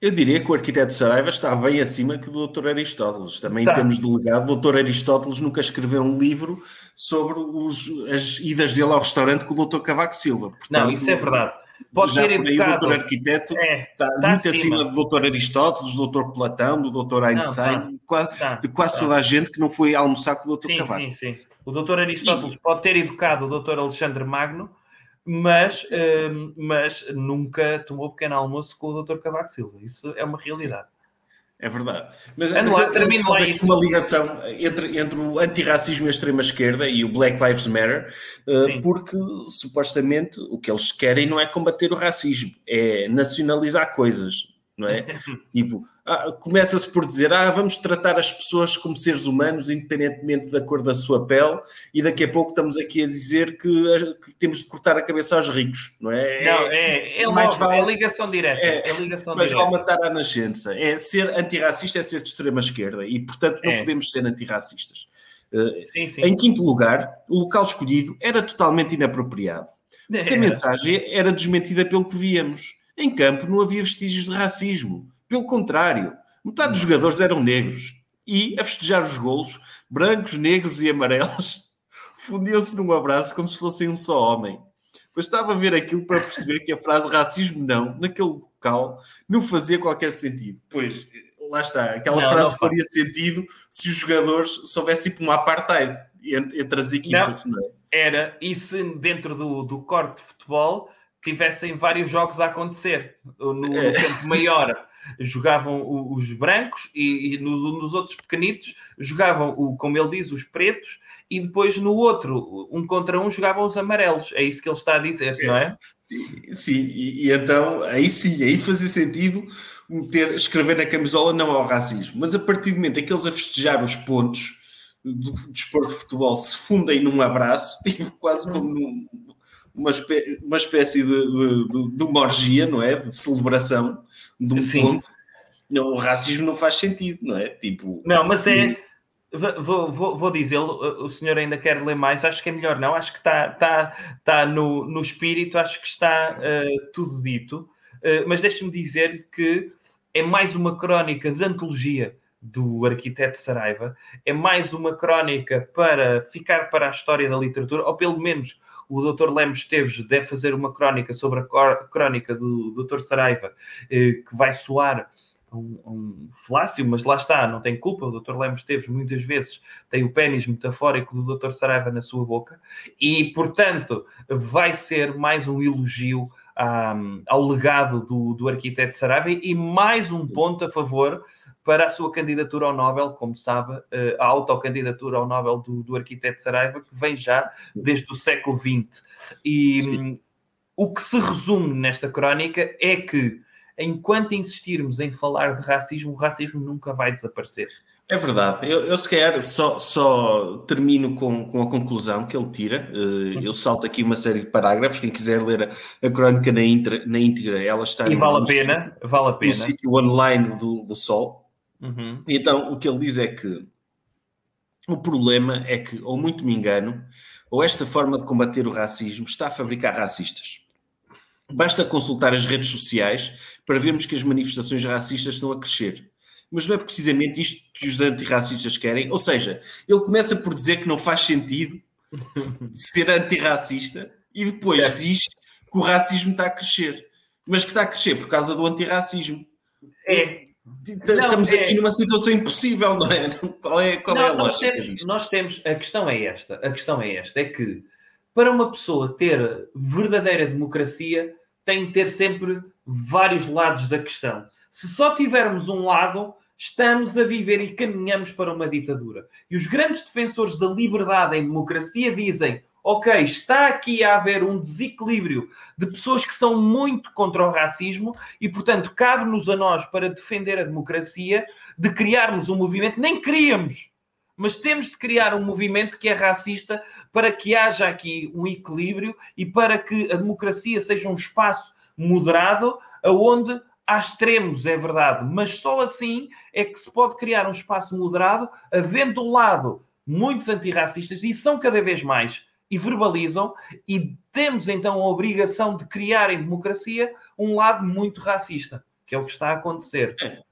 Eu diria que o arquiteto Saraiva está bem acima que o Dr. Aristóteles. Também tá. temos delegado, o Dr. Aristóteles nunca escreveu um livro sobre os, as idas dele ao restaurante com o Dr. Cavaco Silva. Portanto, não, isso é verdade. Pode já ter educado. o Dr. Arquiteto é, está, está, muito acima. acima do Dr. Aristóteles, do Dr. Platão, do Dr. Einstein, não, tá, de quase tá. toda a gente que não foi almoçar com o Dr. Sim, Cavaco. Sim, sim. O Dr. Aristóteles e... pode ter educado o Dr. Alexandre Magno, mas, uh, mas nunca tomou pequeno almoço com o Dr. Cavaco Silva. Isso é uma realidade. É verdade. Mas, mas lá, termino lá isso. uma ligação entre, entre o antirracismo e a extrema-esquerda e o Black Lives Matter, uh, porque supostamente o que eles querem não é combater o racismo, é nacionalizar coisas, não é? tipo, ah, começa-se por dizer, ah, vamos tratar as pessoas como seres humanos, independentemente da cor da sua pele, e daqui a pouco estamos aqui a dizer que, que temos de cortar a cabeça aos ricos, não é? Não, é, é, mais logo, vale, é ligação direta. É, é ligação mas direta. vale matar à nascença. É ser antirracista é ser de extrema esquerda, e portanto não é. podemos ser antirracistas. Uh, sim, sim. Em quinto lugar, o local escolhido era totalmente inapropriado. Porque a é. mensagem era desmentida pelo que víamos. Em campo não havia vestígios de racismo pelo contrário, metade dos jogadores eram negros e, a festejar os golos, brancos, negros e amarelos fundiam-se num abraço como se fossem um só homem. Mas estava a ver aquilo para perceber que a frase racismo não, naquele local, não fazia qualquer sentido. Pois, lá está, aquela não, frase não faria sentido se os jogadores soubessem tipo uma apartheid entre, entre as equipas. Não, não é? Era, e se dentro do, do corte de futebol tivessem vários jogos a acontecer no, no é. tempo maior jogavam os brancos e, e nos, nos, outros pequenitos jogavam, o, como ele diz, os pretos e depois no outro, um contra um, jogavam os amarelos. É isso que ele está a dizer, não é? Sim, sim. E, e, então aí sim, aí fazia sentido ter, escrever na camisola não ao racismo, mas a partir do momento em que eles a festejar os pontos do desporto de futebol se fundem num abraço, tipo, quase como num, uma, espé uma espécie de, de, de, uma orgia, não é? De celebração de um Sim. ponto. Não, o racismo não faz sentido, não é? Tipo. Não, mas é. Vou, vou, vou dizê-lo, o senhor ainda quer ler mais, acho que é melhor não, acho que está tá, tá no, no espírito, acho que está uh, tudo dito, uh, mas deixe-me dizer que é mais uma crónica de antologia do arquiteto Saraiva, é mais uma crónica para ficar para a história da literatura, ou pelo menos o Dr. Lemos Esteves deve fazer uma crónica sobre a crónica do Dr. Saraiva, eh, que vai soar um, um falácio, mas lá está, não tem culpa. O Dr. Lemos Esteves muitas vezes tem o pênis metafórico do Dr. Saraiva na sua boca e, portanto, vai ser mais um elogio um, ao legado do, do arquiteto Saraiva e mais um ponto a favor para a sua candidatura ao Nobel, como sabe, eh, a autocandidatura ao Nobel do, do arquiteto Saraiva, que vem já Sim. desde o século XX. E Sim. o que se resume nesta crónica é que, enquanto insistirmos em falar de racismo, o racismo nunca vai desaparecer. É verdade. Eu, eu se calhar só, só termino com, com a conclusão que ele tira. Uh, eu salto aqui uma série de parágrafos. Quem quiser ler a, a crónica na, intra, na íntegra, ela está e no, vale a pena, sítio, vale a pena. no sítio online do, do Sol. Uhum. Então, o que ele diz é que o problema é que, ou muito me engano, ou esta forma de combater o racismo está a fabricar racistas. Basta consultar as redes sociais para vermos que as manifestações racistas estão a crescer. Mas não é precisamente isto que os antirracistas querem. Ou seja, ele começa por dizer que não faz sentido ser antirracista e depois é. diz que o racismo está a crescer. Mas que está a crescer por causa do antirracismo. É, Estamos não, é... aqui numa situação impossível, não é? Qual é, qual não, é a nós lógica? Temos, nós temos, a questão é esta, a questão é esta, é que para uma pessoa ter verdadeira democracia tem de ter sempre vários lados da questão. Se só tivermos um lado, estamos a viver e caminhamos para uma ditadura. E os grandes defensores da liberdade em democracia dizem ok, está aqui a haver um desequilíbrio de pessoas que são muito contra o racismo e, portanto, cabe-nos a nós, para defender a democracia, de criarmos um movimento, nem queríamos, mas temos de criar um movimento que é racista para que haja aqui um equilíbrio e para que a democracia seja um espaço moderado, aonde há extremos, é verdade, mas só assim é que se pode criar um espaço moderado, havendo um lado muitos antirracistas, e são cada vez mais, e verbalizam, e temos então a obrigação de criar em democracia um lado muito racista, que é o que está a acontecer. É.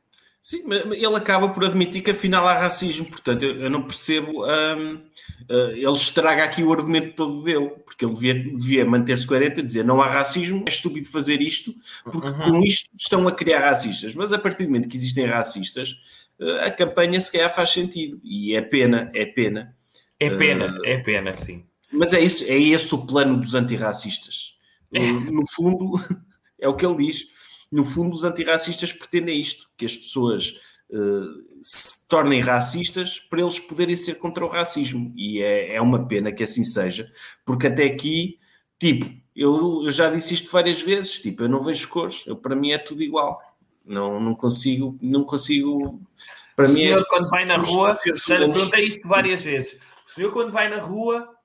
Sim, mas ele acaba por admitir que afinal há racismo, portanto eu, eu não percebo. Um, uh, ele estraga aqui o argumento todo dele, porque ele devia, devia manter-se coerente a dizer não há racismo, é estúpido fazer isto, porque uhum. com isto estão a criar racistas. Mas a partir do momento que existem racistas, uh, a campanha se calhar faz sentido, e é pena, é pena. É pena, uh, é pena, sim. Mas é isso, é esse o plano dos antirracistas. no fundo, é o que ele diz. No fundo, os antirracistas pretendem isto: que as pessoas uh, se tornem racistas para eles poderem ser contra o racismo. E é, é uma pena que assim seja, porque até aqui, tipo, eu, eu já disse isto várias vezes: tipo, eu não vejo cores, eu, para mim é tudo igual. Não, não consigo, não consigo. Para o mim senhor, é, quando vai na rua, já perguntei isto várias vezes. O senhor, quando vai na rua,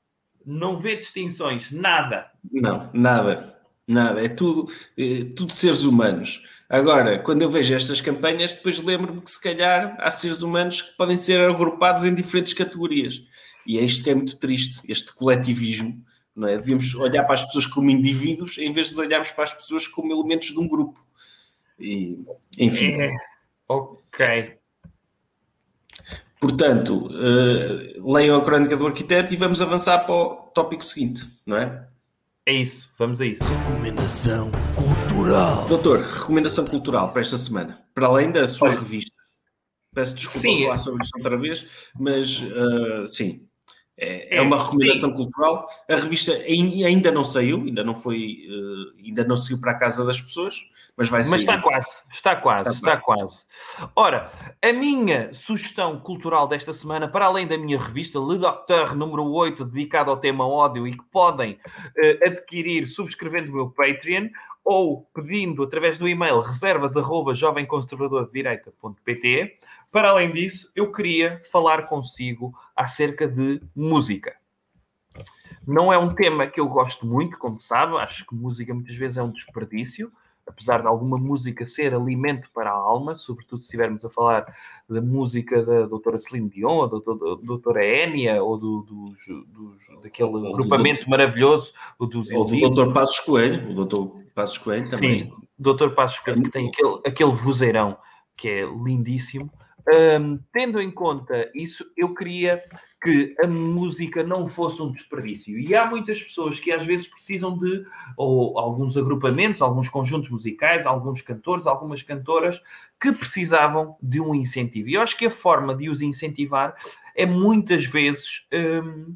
não vê distinções, nada. Não, nada, nada. É tudo, é, tudo seres humanos. Agora, quando eu vejo estas campanhas, depois lembro-me que se calhar há seres humanos que podem ser agrupados em diferentes categorias. E é isto que é muito triste, este coletivismo. Não é? Devemos olhar para as pessoas como indivíduos em vez de olharmos para as pessoas como elementos de um grupo. E, enfim. É. Ok. Portanto, uh, leiam a crónica do arquiteto e vamos avançar para o tópico seguinte, não é? É isso, vamos a isso. Recomendação cultural. Doutor, recomendação cultural para esta semana. Para além da sua Olha, revista. Peço desculpa sim. falar sobre isto outra vez, mas uh, sim, é, é, é, uma recomendação sim. cultural. A revista ainda não saiu, ainda não foi, uh, ainda não saiu para a casa das pessoas, mas vai sair. Mas está quase, está quase, está, está quase. quase. Ora, a minha sugestão cultural desta semana, para além da minha revista Le Docteur número 8, dedicada ao tema ódio e que podem uh, adquirir subscrevendo o meu Patreon ou pedindo através do e-mail reservas arroba jovemconservadordireita.pt para além disso, eu queria falar consigo acerca de música. Não é um tema que eu gosto muito, como sabe, acho que música muitas vezes é um desperdício, apesar de alguma música ser alimento para a alma, sobretudo se estivermos a falar da música da doutora Celine Dion, ou da doutora Enya, ou do, daquele ou agrupamento do, maravilhoso, ou, dos ou do doutor Passos Coelho, o doutor Passos Coelho também. Sim, doutor Passos Coelho, que tem aquele, aquele vozeirão que é lindíssimo. Um, tendo em conta isso, eu queria que a música não fosse um desperdício. E há muitas pessoas que às vezes precisam de, ou alguns agrupamentos, alguns conjuntos musicais, alguns cantores, algumas cantoras, que precisavam de um incentivo. E eu acho que a forma de os incentivar é muitas vezes um,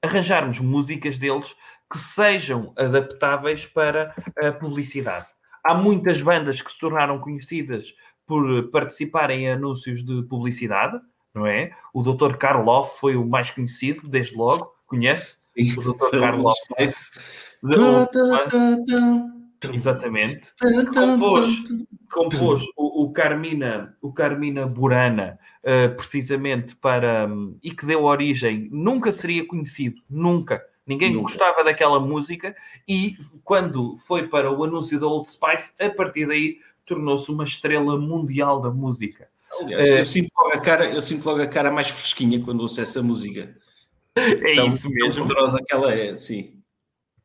arranjarmos músicas deles que sejam adaptáveis para a publicidade. Há muitas bandas que se tornaram conhecidas por participar em anúncios de publicidade, não é? O Dr. Karloff foi o mais conhecido, desde logo. Conhece? Sim, o Dr. Karloff. Exatamente. Compôs, compôs o, o, Carmina, o Carmina Burana, uh, precisamente para. Um, e que deu origem, nunca seria conhecido, nunca. Ninguém nunca. gostava daquela música e quando foi para o anúncio da Old Spice, a partir daí tornou-se uma estrela mundial da música. Aliás, eu, sinto logo a cara, eu sinto logo a cara mais fresquinha quando ouço essa música. É tão, isso mesmo. Tão poderosa que ela é, sim.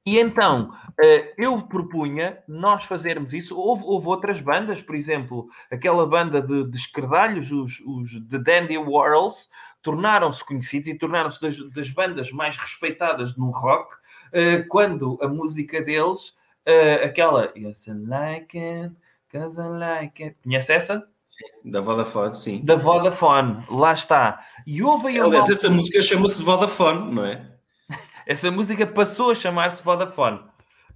E então, eh, eu propunha nós fazermos isso. Houve, houve outras bandas, por exemplo, aquela banda de, de esquerdalhos, os, os The Dandy Warhols, tornaram-se conhecidos e tornaram-se das, das, bandas mais respeitadas no rock, eh, quando a música deles, eh, aquela Yes, I Like It, Cause I like it. Conhece essa? Sim, da Vodafone, sim. Da Vodafone, lá está. E houve aí Aliás, essa música chama-se Vodafone, não é? essa música passou a chamar-se Vodafone.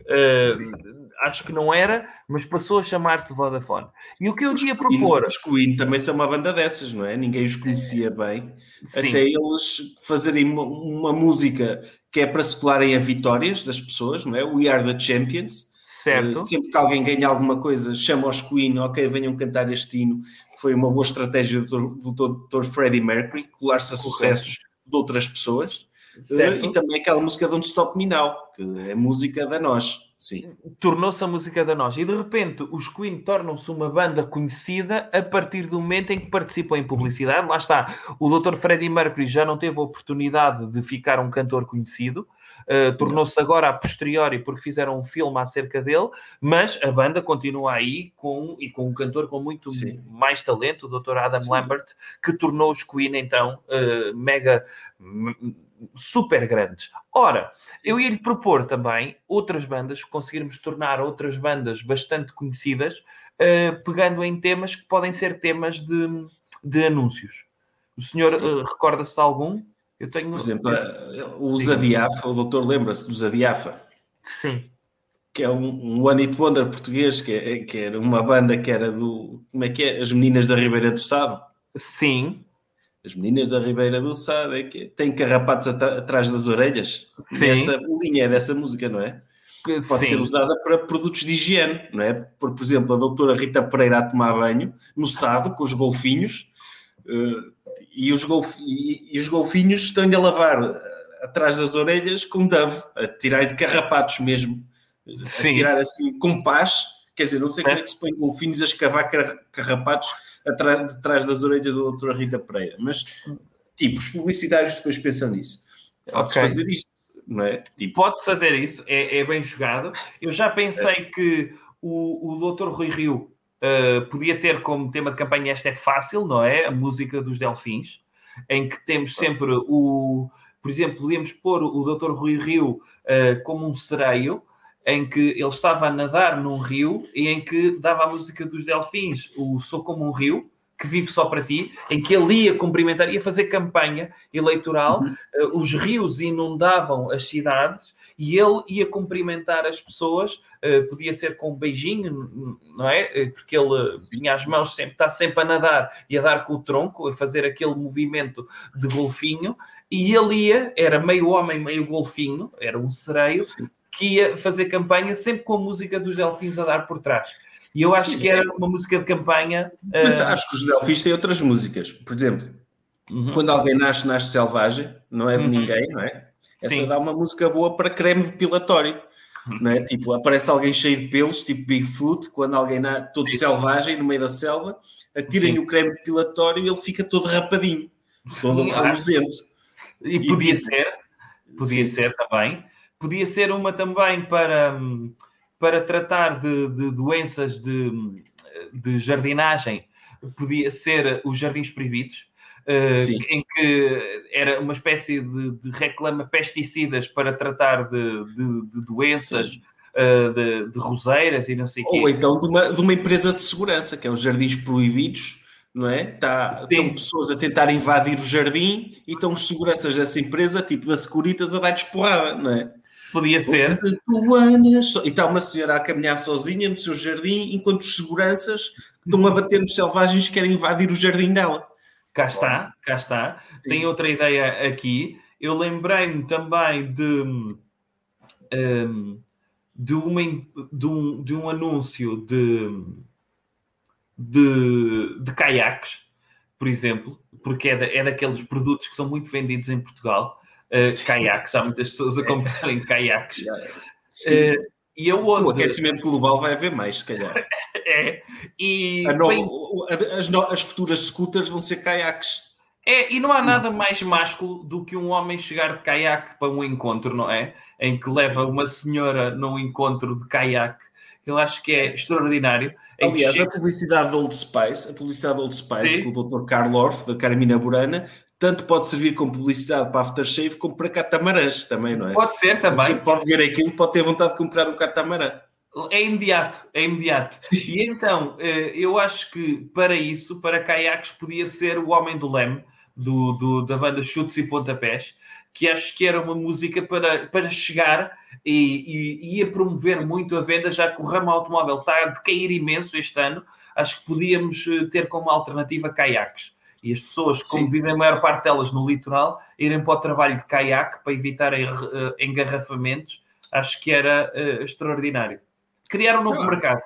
Uh, acho que não era, mas passou a chamar-se Vodafone. E o que eu os ia propor. Os Queen também são uma banda dessas, não é? Ninguém os conhecia bem. Sim. Até eles fazerem uma, uma, música que é para se colarem a vitórias das pessoas, não é? We Are the Champions. Certo. Sempre que alguém ganha alguma coisa, chama os Queen, ok, venham cantar este hino. Foi uma boa estratégia do, do Dr. Freddie Mercury, colar-se a sucessos de outras pessoas. Certo. E também aquela música Don't Stop Me Now, que é música da nós. Sim. Tornou-se a música da nós. E de repente os Queen tornam-se uma banda conhecida a partir do momento em que participam em publicidade. Lá está. O Dr. Freddie Mercury já não teve a oportunidade de ficar um cantor conhecido. Uh, Tornou-se agora a posteriori porque fizeram um filme acerca dele, mas a banda continua aí com, e com um cantor com muito Sim. mais talento, o Dr. Adam Sim. Lambert, que tornou os Queen então uh, mega super grandes. Ora, eu ia lhe propor também outras bandas, conseguirmos tornar outras bandas bastante conhecidas, uh, pegando em temas que podem ser temas de, de anúncios. O senhor recorda-se de algum? Eu tenho. Por exemplo, o Zadiafa, o doutor lembra-se do Zadiafa? Sim. que é um, um One It Wonder português, que, é, que era uma banda que era do. Como é que é? As Meninas da Ribeira do Sado. Sim. As Meninas da Ribeira do Sado é que têm carrapatos atrás das orelhas. Sim. Essa linha é dessa música, não é? Pode Sim. ser usada para produtos de higiene, não é? Por, por exemplo, a doutora Rita Pereira a tomar banho no Sado com os golfinhos. Uh, e os, golf, e, e os golfinhos estão-lhe a lavar atrás das orelhas com dove, a tirar de carrapatos mesmo, Sim. a tirar assim com paz. Quer dizer, não sei é. como é que se põe golfinhos a escavar carrapatos atrás, detrás das orelhas da doutora Rita Pereira, mas tipo, os publicitários depois pensam nisso. Pode-se okay. fazer isto, não é? Tipo... Pode-se fazer isso, é, é, bem jogado. Eu já pensei é. que o, o doutor Rui Rio uh, podia ter como tema de campanha esta é fácil, não é? A música dos Delfins, em que temos sempre o por exemplo, podíamos pôr o Dr. Rui Rio uh, como um sereio, em que ele estava a nadar num rio e em que dava a música dos Delfins, o Sou como um Rio, que vive só para ti, em que ele ia cumprimentar, ia fazer campanha eleitoral, uhum. uh, os rios inundavam as cidades e ele ia cumprimentar as pessoas, uh, podia ser com um beijinho, não é? Uh, porque ele vinha as mãos sempre, está sempre a nadar e a dar com o tronco, a fazer aquele movimento de golfinho, e ele ia, era meio homem, meio golfinho, era um sereio, Sim. que ia fazer campanha sempre com a música dos delfins a dar por trás. E eu acho Sim, que era uma música de campanha. Mas uh... acho que os Delfins têm outras músicas. Por exemplo, uhum. quando alguém nasce, nasce selvagem, não é de uhum. ninguém, não é? Essa Sim. dá uma música boa para creme depilatório. Uhum. Não é? Tipo, aparece alguém cheio de pelos, tipo Bigfoot, quando alguém nasce todo Sim. selvagem no meio da selva, atirem o creme depilatório e ele fica todo rapadinho, todo reluzente. E, e podia tipo, ser, podia ser também. Podia ser uma também para. Hum, para tratar de, de doenças de, de, jardinagem, podia ser os jardins proibidos, uh, em que era uma espécie de, de reclama pesticidas para tratar de, doenças. Uh, de, de, roseiras e não sei o quê. Ou então de uma, de uma empresa de segurança, que é os jardins proibidos, não é? Tá, estão pessoas a tentar invadir o jardim e estão os seguranças dessa empresa, tipo da Securitas, a dar-lhes porrada, não é? Podia ser. E está uma senhora a caminhar sozinha no seu jardim, enquanto os seguranças estão a bater nos selvagens que querem invadir o jardim dela. Cá está, cá está. Sim. Tem outra ideia aqui. Eu lembrei-me também de, um, de, uma, de, um, de um anúncio de, de, de caiaques, por exemplo, porque é, da, é daqueles produtos que são muito vendidos em Portugal uh, caiaques. Há muitas pessoas a comprarem caiaques. Uh, e O aquecimento global vai haver mais, se calhar. é. E no... bem... as, no... as, futuras scooters vão ser caiaques. É, e não há nada mais másculo do que um homem chegar de caiaque para um encontro, não é? Em que leva uma senhora num encontro de caiaque. Eu acho que é extraordinário. Aliás, chega... a publicidade da Old Spice, a publicidade da Old Spice Sim. com o Dr. Karl Orff, da Carmina Burana, tanto pode servir como publicidade para aftershave como para catamarãs também, não é? Pode ser também. Você pode ver aquilo, pode ter vontade de comprar um catamarã. É imediato, é imediato. E então, eh, eu acho que para isso, para caiaques, podia ser o Homem do Leme, do, do, da banda Chutes e Pontapés, que acho que era uma música para, para chegar e, e ia promover muito a venda, já que o ramo automóvel está a decair imenso este ano. Acho que podíamos eh, ter como alternativa caiaques. E as pessoas, como Sim. vivem a maior parte delas no litoral, irem para o trabalho de caiaque para evitarem uh, engarrafamentos, acho que era uh, extraordinário. Criar um novo ah. mercado.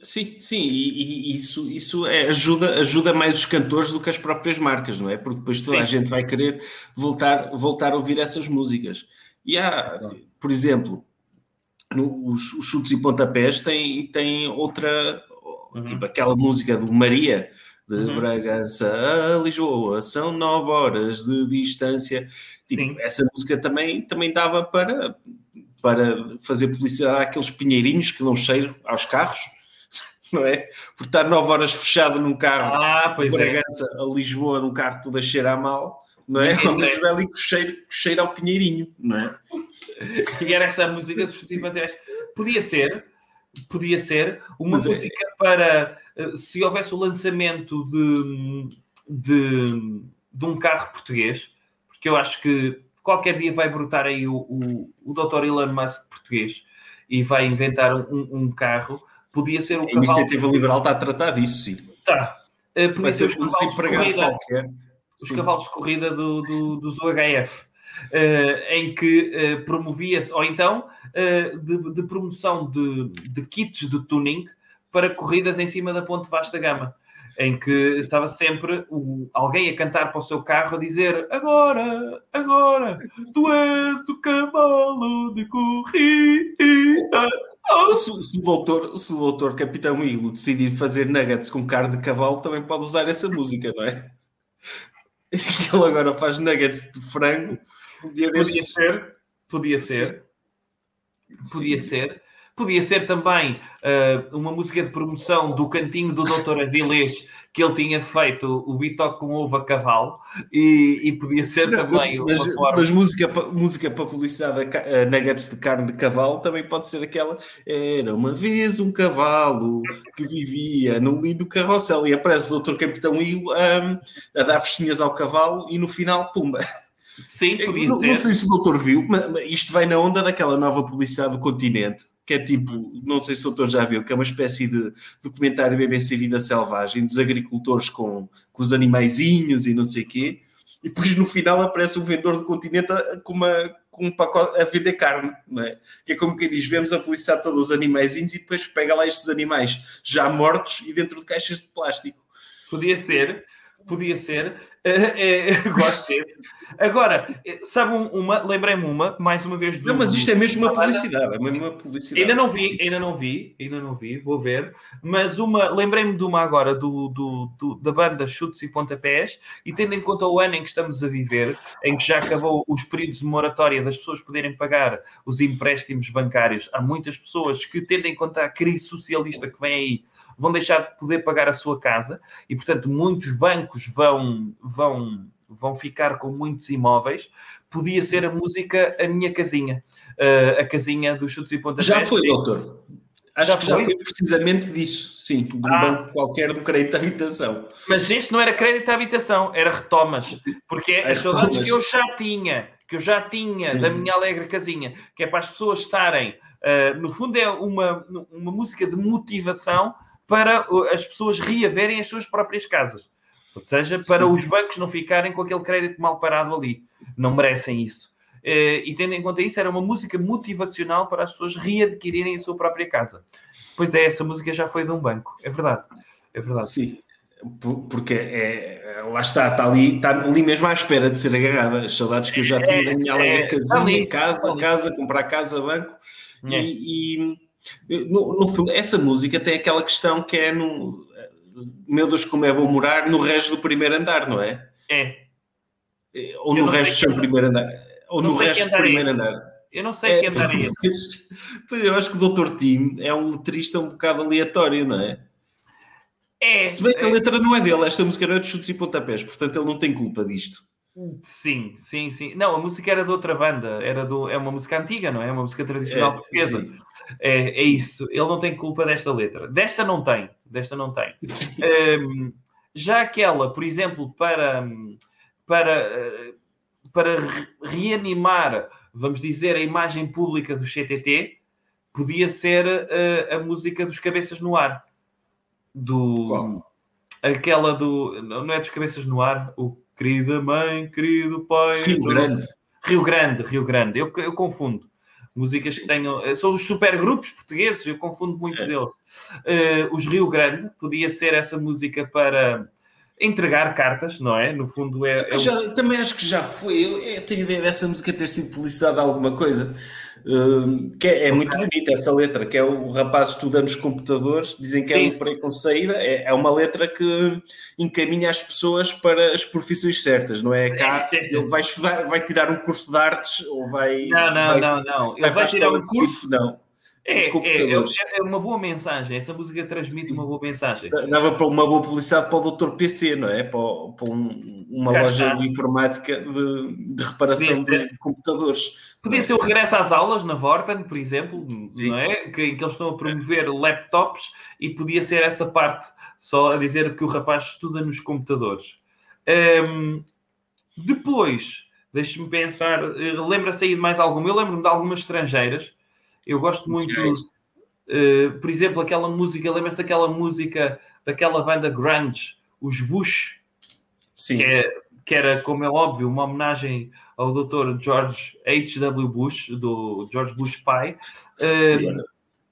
Sim, sim, e, e, isso, isso é, ajuda, ajuda mais os cantores do que as próprias marcas, não é? Porque depois toda sim. a gente vai querer voltar, voltar a ouvir essas músicas. E há, por exemplo, no, os, os chutes e pontapés têm, têm outra, uhum. tipo aquela música do Maria, de uhum. Bragança a Lisboa, são nove horas de distância. Tipo, essa música também, também dava para, para fazer publicidade àqueles pinheirinhos que dão cheiro aos carros, não é? Por estar nove horas fechado num carro ah, de é. Bragança é. a Lisboa, num carro tudo a cheirar mal, não é? Ao menos vai ali cheiro, cheiro ao pinheirinho, não é? E era essa música dos festivais. Podia ser, podia ser uma Mas é. música é. para eh, se houvesse o lançamento de, de, de, um carro português, porque eu acho que qualquer dia vai brotar aí o, o, o Dr. Elon Musk português, e vai inventar um, um carro, podia ser o a cavalo. A iniciativa liberal está a tratar disso, sim. Está. Uh, podia vai ser, os cavalos de corrida. Qualquer. Os sim. cavalos de corrida do, do, dos UHF. Uh, em que uh, promovia-se, ou então uh, de, de, promoção de, de, kits de tuning para corridas em cima da Ponte Vasta Gama em que estava sempre o, alguém a cantar para o seu carro a dizer agora, agora, tu és o cavalo de corrida. Se, o doutor, se o doutor Capitão Hilo decidir fazer nuggets com carne de cavalo, também pode usar essa música, não é? Ele agora faz nuggets de frango. Dia podia ser, podia ser, Sim. podia Sim. ser. Podia ser também uh, uma música de promoção do cantinho do Doutor Avilés, que ele tinha feito o bitoque com ovo a cavalo, e, e podia ser também mas, uma forma... Mas música, música para publicidade uh, nuggets de carne de cavalo também pode ser aquela Era uma vez um cavalo que vivia num lindo carrossel e aparece o Doutor Capitão Hilo um, a dar festinhas ao cavalo e no final, pumba! Sim, podia não. Não sei se o doutor viu, mas isto vai na onda daquela nova publicidade do continente, que é tipo, não sei se o doutor já viu, que é uma espécie de documentário BBC Vida Selvagem, dos agricultores com, com os animaizinhos e não sei o quê, e depois no final aparece um vendedor do continente com, uma, com um pacote a vender carne, não é? Que é como quem diz, vemos a publicidade todos os animaizinhos e depois pega lá estes animais já mortos e dentro de caixas de plástico. Podia ser, podia ser. É, é, gosto desse. Agora, sabe uma, lembrei-me uma, mais uma vez. Não, mas isto é mesmo uma publicidade, é mesmo uma publicidade. Ainda não vi, ainda não vi, ainda não vi, vou ver. Mas uma, lembrei-me de uma agora do, do, do, da banda Chutes e Pontapés, e tendo em conta o ano em que estamos a viver, em que já acabou os períodos de moratória das pessoas poderem pagar os empréstimos bancários, há muitas pessoas que, tendo em conta a crise socialista que vem aí, vão deixar de poder pagar a sua casa e, portanto, muitos bancos vão, vão, vão ficar com muitos imóveis. Podia ser a música A Minha Casinha, uh, a casinha dos chutes e pontapés. Já foi, doutor. Acho já que já foi precisamente disso, sim, de um ah. banco qualquer do crédito à habitação. Mas este não era crédito à habitação, era retomas. Porque é as saudades que eu já tinha, que eu já tinha sim. da minha alegre casinha, que é para as pessoas estarem. Uh, no fundo, é uma, uma música de motivação para as pessoas reaverem as suas próprias casas. Ou seja, para Sim. os bancos não ficarem com aquele crédito mal parado ali. Não merecem isso. Eh, e tendo em conta isso, era uma música motivacional para as pessoas readquirirem a sua própria casa. Pois é, essa música já foi de um banco. É verdade. É verdade. Sim. Porque é, lá está, está ali, está ali mesmo à espera de ser agarrada. As saudades que eu já tinha é, da minha alegre é, casinha, ali, casa, casa, comprar casa, banco. É. E, e no, no fundo, essa música tem aquela questão que é no. Meu Deus, como é bom morar no resto do primeiro andar, não é? É. Ou no resto do primeiro andar. Ou no resto do primeiro andar. Eu não sei é, que andar é esse. Pois eu acho que o Dr. Tim é um letrista um bocado aleatório, não é? É. Se bem que a é. letra não é dele, esta música era de chutes e pontapés, portanto ele não tem culpa disto. Sim, sim, sim. Não, a música era de outra banda, era do, é uma música antiga, não é? Uma música tradicional é, portuguesa. Sim. É, é isso. Ele não tem culpa desta letra. Desta não tem. Desta não tem. Um, já aquela, por exemplo, para, para, para reanimar, vamos dizer, a imagem pública do CTT, podia ser uh, a música dos Cabeças no Ar. Do, Qual? Aquela do. Não é dos Cabeças no Ar? O Querida Mãe, querido Pai. Rio Grande. Rio Grande, Rio Grande. Eu, eu confundo músicas Sim. que tenham. Eh, são os supergrupos portugueses, eu confundo muitos é. deles. Uh, os Rio Grande, podia ser essa música para entregar cartas, não é? No fundo é. é já, também acho que já foi. Eu, eu tenho ideia dessa música ter sido publicidade alguma coisa. Uh, que é, é, muito bonita essa letra, que é o rapaz estudando os computadores, dizem que é Sim. é um freio com saída, é, é, uma letra que encaminha as pessoas para as profissões certas, não é? Cá ele vai estudar, vai tirar um curso de artes ou vai. Não, não, vai, não, não. Ele vai, vai tirar um curso. Não. É, é, é, uma boa mensagem. Essa música transmite Sim. uma boa mensagem. Dava para uma boa publicidade para o Dr. PC, não é? Para, para um, uma Já loja está. de informática de, de reparação de, de computadores. Podia ser o regresso às aulas na Vorten, por exemplo, Sim. não é? Que, em que eles estão a promover laptops e podia ser essa parte, só a dizer que o rapaz estuda nos computadores. Um, depois, deixe-me pensar, eh, lembra-se aí de mais alguma? Eu lembro-me de algumas estrangeiras Eu gosto muito, uh, por exemplo, aquela música, lembra-se daquela música daquela banda grunge, os Bush? Sim. Que, é, que, era, como é óbvio, uma homenagem ao Dr. George H.W. Bush, do George Bush pai. Uh, Sim,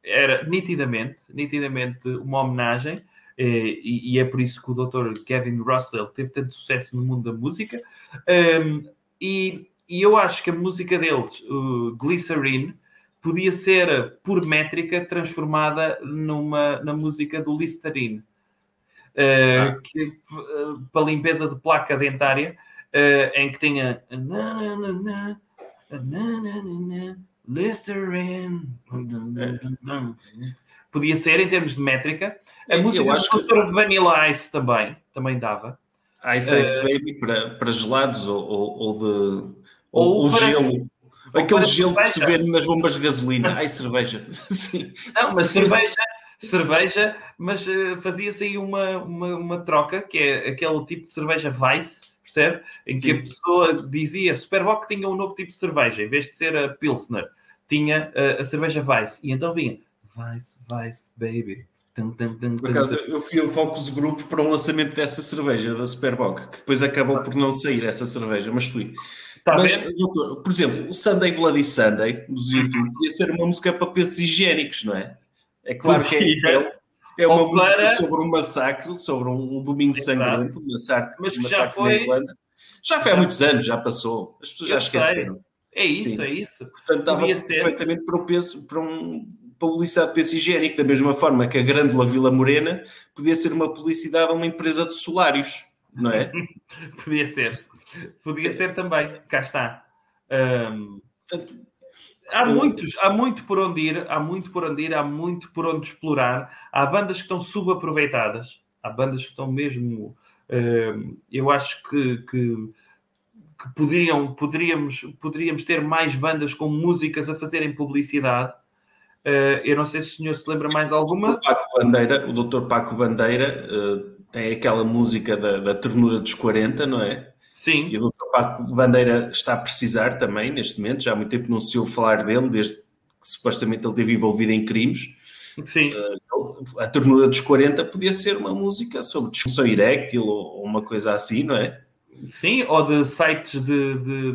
era nitidamente, nitidamente uma homenagem. E, e, é por isso que o Dr. Kevin Russell teve tanto sucesso no mundo da música. Um, e, e, eu acho que a música deles, o Glycerine, podia ser por métrica transformada numa na música do Listerine. Uh, ah. que, uh, para limpeza de placa dentária, uh, em que tinha Listerine. Podia ser em termos de métrica. A eu música do Dr. Vanilla Ice também, também dava. Ice Ice Baby para, para gelados ou, ou, ou de ou, ou gelo. Aquele gelo cerveja. que se vê nas bombas de gasolina. Ai, cerveja. Sim. Não, mas cerveja, cerveja, mas uh, fazia-se aí uma, uma, uma, troca, que é aquele tipo de cerveja Vice, percebe? Em Sim. que a pessoa dizia, Superboc tinha um novo tipo de cerveja, em vez de ser a Pilsner, tinha uh, a cerveja Vice. E então vinha, Vice, Vice, baby. Tum, tum, tum, por acaso, eu fui ao Focus Group para um lançamento dessa cerveja, da Superboc, que depois acabou por não sair essa cerveja, mas fui. Tá mas, doutor, por exemplo, o Sunday Bloody Sunday, nos YouTube, podia ser uma música para pesos higiênicos, não é? É claro que é, é, é uma Ou música para... sobre um massacre, sobre um, um domingo Exato. sangrento, um massacre, mas que massacre já foi... na Irlanda. Já foi há muitos anos, já passou. As pessoas eu já esqueceram. Sei. É isso, Sim. é isso. Portanto, estava perfeitamente para, o peso, para um publicidade de peso higiênico, da mesma forma que a Grândola Vila Morena podia ser uma publicidade a uma empresa de solários, não é? podia ser. Podia ser também, cá está. Um, há muitos, há muito por onde ir, há muito por onde ir, há muito por onde explorar. Há bandas que estão subaproveitadas, há bandas que estão mesmo. Um, eu acho que, que, que poderiam, poderíamos, poderíamos ter mais bandas com músicas a fazerem publicidade. Uh, eu não sei se o senhor se lembra mais alguma. O, Paco Bandeira, o Dr. Paco Bandeira uh, tem aquela música da, da ternura dos 40, não é? Sim. E o Dr. Paco Bandeira está a precisar também, neste momento, já há muito tempo não se ouve falar dele, desde que supostamente ele esteve envolvido em crimes. Sim. Uh, a ternura dos 40 podia ser uma música sobre disfunção eréctil ou, uma coisa assim, não é? Sim, ou de sites de, de,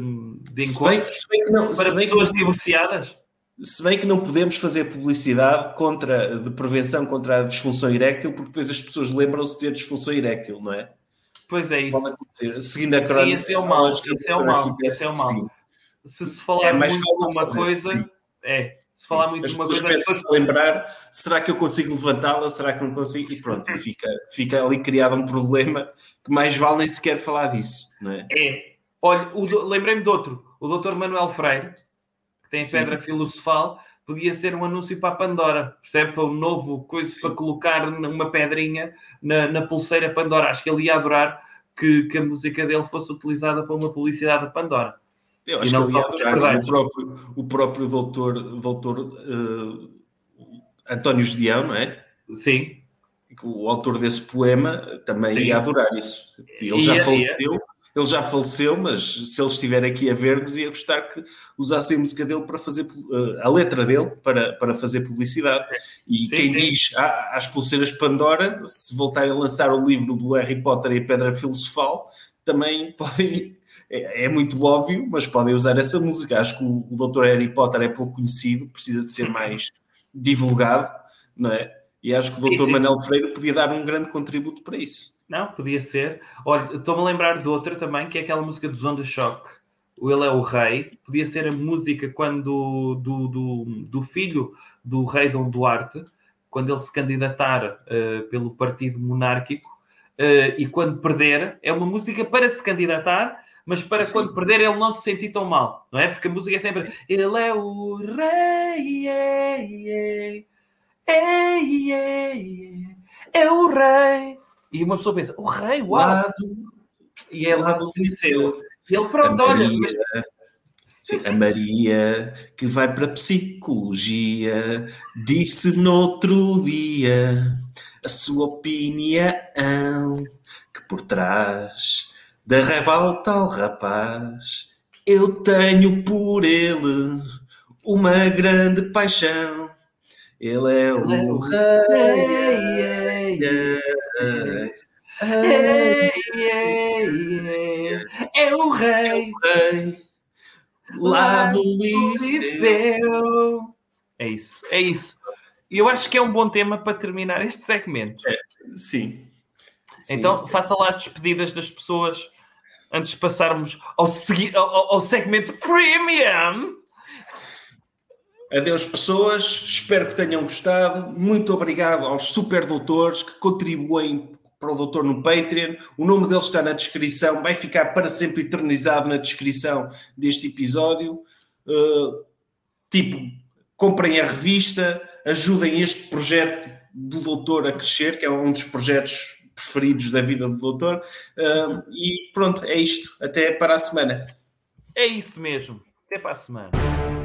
de encontros se bem, se bem que não, para pessoas que, divorciadas. Se bem que não podemos fazer publicidade contra, de prevenção contra a disfunção eréctil, porque depois as pessoas lembram-se de ter disfunção eréctil, não é? Pois é isso. Seguindo a crónica. Sim, esse é o mal. Esse é o mal. Esse é o mal. Se se falar é, muito de uma coisa, sim. é. Se falar muito de uma coisa. As pessoas lembrar, será que eu consigo levantá-la? Será que não consigo? E pronto, fica, fica ali criado um problema que mais vale nem sequer falar disso, não é? É. Olha, lembrei-me de outro. O doutor Manuel Freire, que tem a pedra filosofal, podia ser um anúncio para a Pandora, percebe? Para um novo coisa Sim. para colocar uma pedrinha na, na, pulseira Pandora. Acho que ele ia adorar que, que, a música dele fosse utilizada para uma publicidade da Pandora. Eu acho que ele ia adorar o próprio, o próprio doutor, doutor uh, António Gedeão, não é? Sim. O autor desse poema também Sim. ia adorar isso. Ele já ia, faleceu. Ia ele já faleceu, mas se ele estiver aqui a ver-nos, ia gostar que usassem a música dele para fazer uh, a letra dele para, para fazer publicidade. E sim, quem sim. diz ah, às pulseiras Pandora, se voltarem a lançar o livro do Harry Potter e a Pedra Filosofal, também podem. É, é, muito óbvio, mas podem usar essa música. Acho que o, o Dr. Harry Potter é pouco conhecido, precisa de ser mais divulgado, não é? E acho que o Dr. Sim, Manel Freire podia dar um grande contributo para isso. Não, podia ser. Olha, estou-me a lembrar de outra também, que é aquela música do Zonda Shock. O Ele é o Rei. Podia ser a música quando do, do, do filho do rei Dom Duarte, quando ele se candidatar uh, pelo partido monárquico, uh, e quando perder, é uma música para se candidatar, mas para Sim. quando perder ele não se sentir tão mal, não é? Porque a música é sempre Ele é o rei, ei, ei, ei, é o rei. E uma pessoa pensa, o rei, uau! Lado, e é lá do liceu. E ele, pronto, a olha. Maria, sim, a Maria, que vai para a psicologia, disse no outro dia a sua opinião que por trás da revolta ao rapaz eu tenho por ele uma grande paixão. Ele é o Ele rei. É o rei. Lá do Liceu. É isso, é isso. E eu acho que é um bom tema para terminar este segmento. É, sim. Então, faça lá as despedidas das pessoas antes de passarmos ao, ao, ao segmento premium. Adeus, pessoas. Espero que tenham gostado. Muito obrigado aos super doutores que contribuem para o doutor no Patreon. O nome deles está na descrição. Vai ficar para sempre eternizado na descrição deste episódio. Uh, tipo, comprem a revista, ajudem este projeto do doutor a crescer, que é um dos projetos preferidos da vida do doutor. Uh, e pronto, é isto. Até para a semana. É isso mesmo. Até para a semana.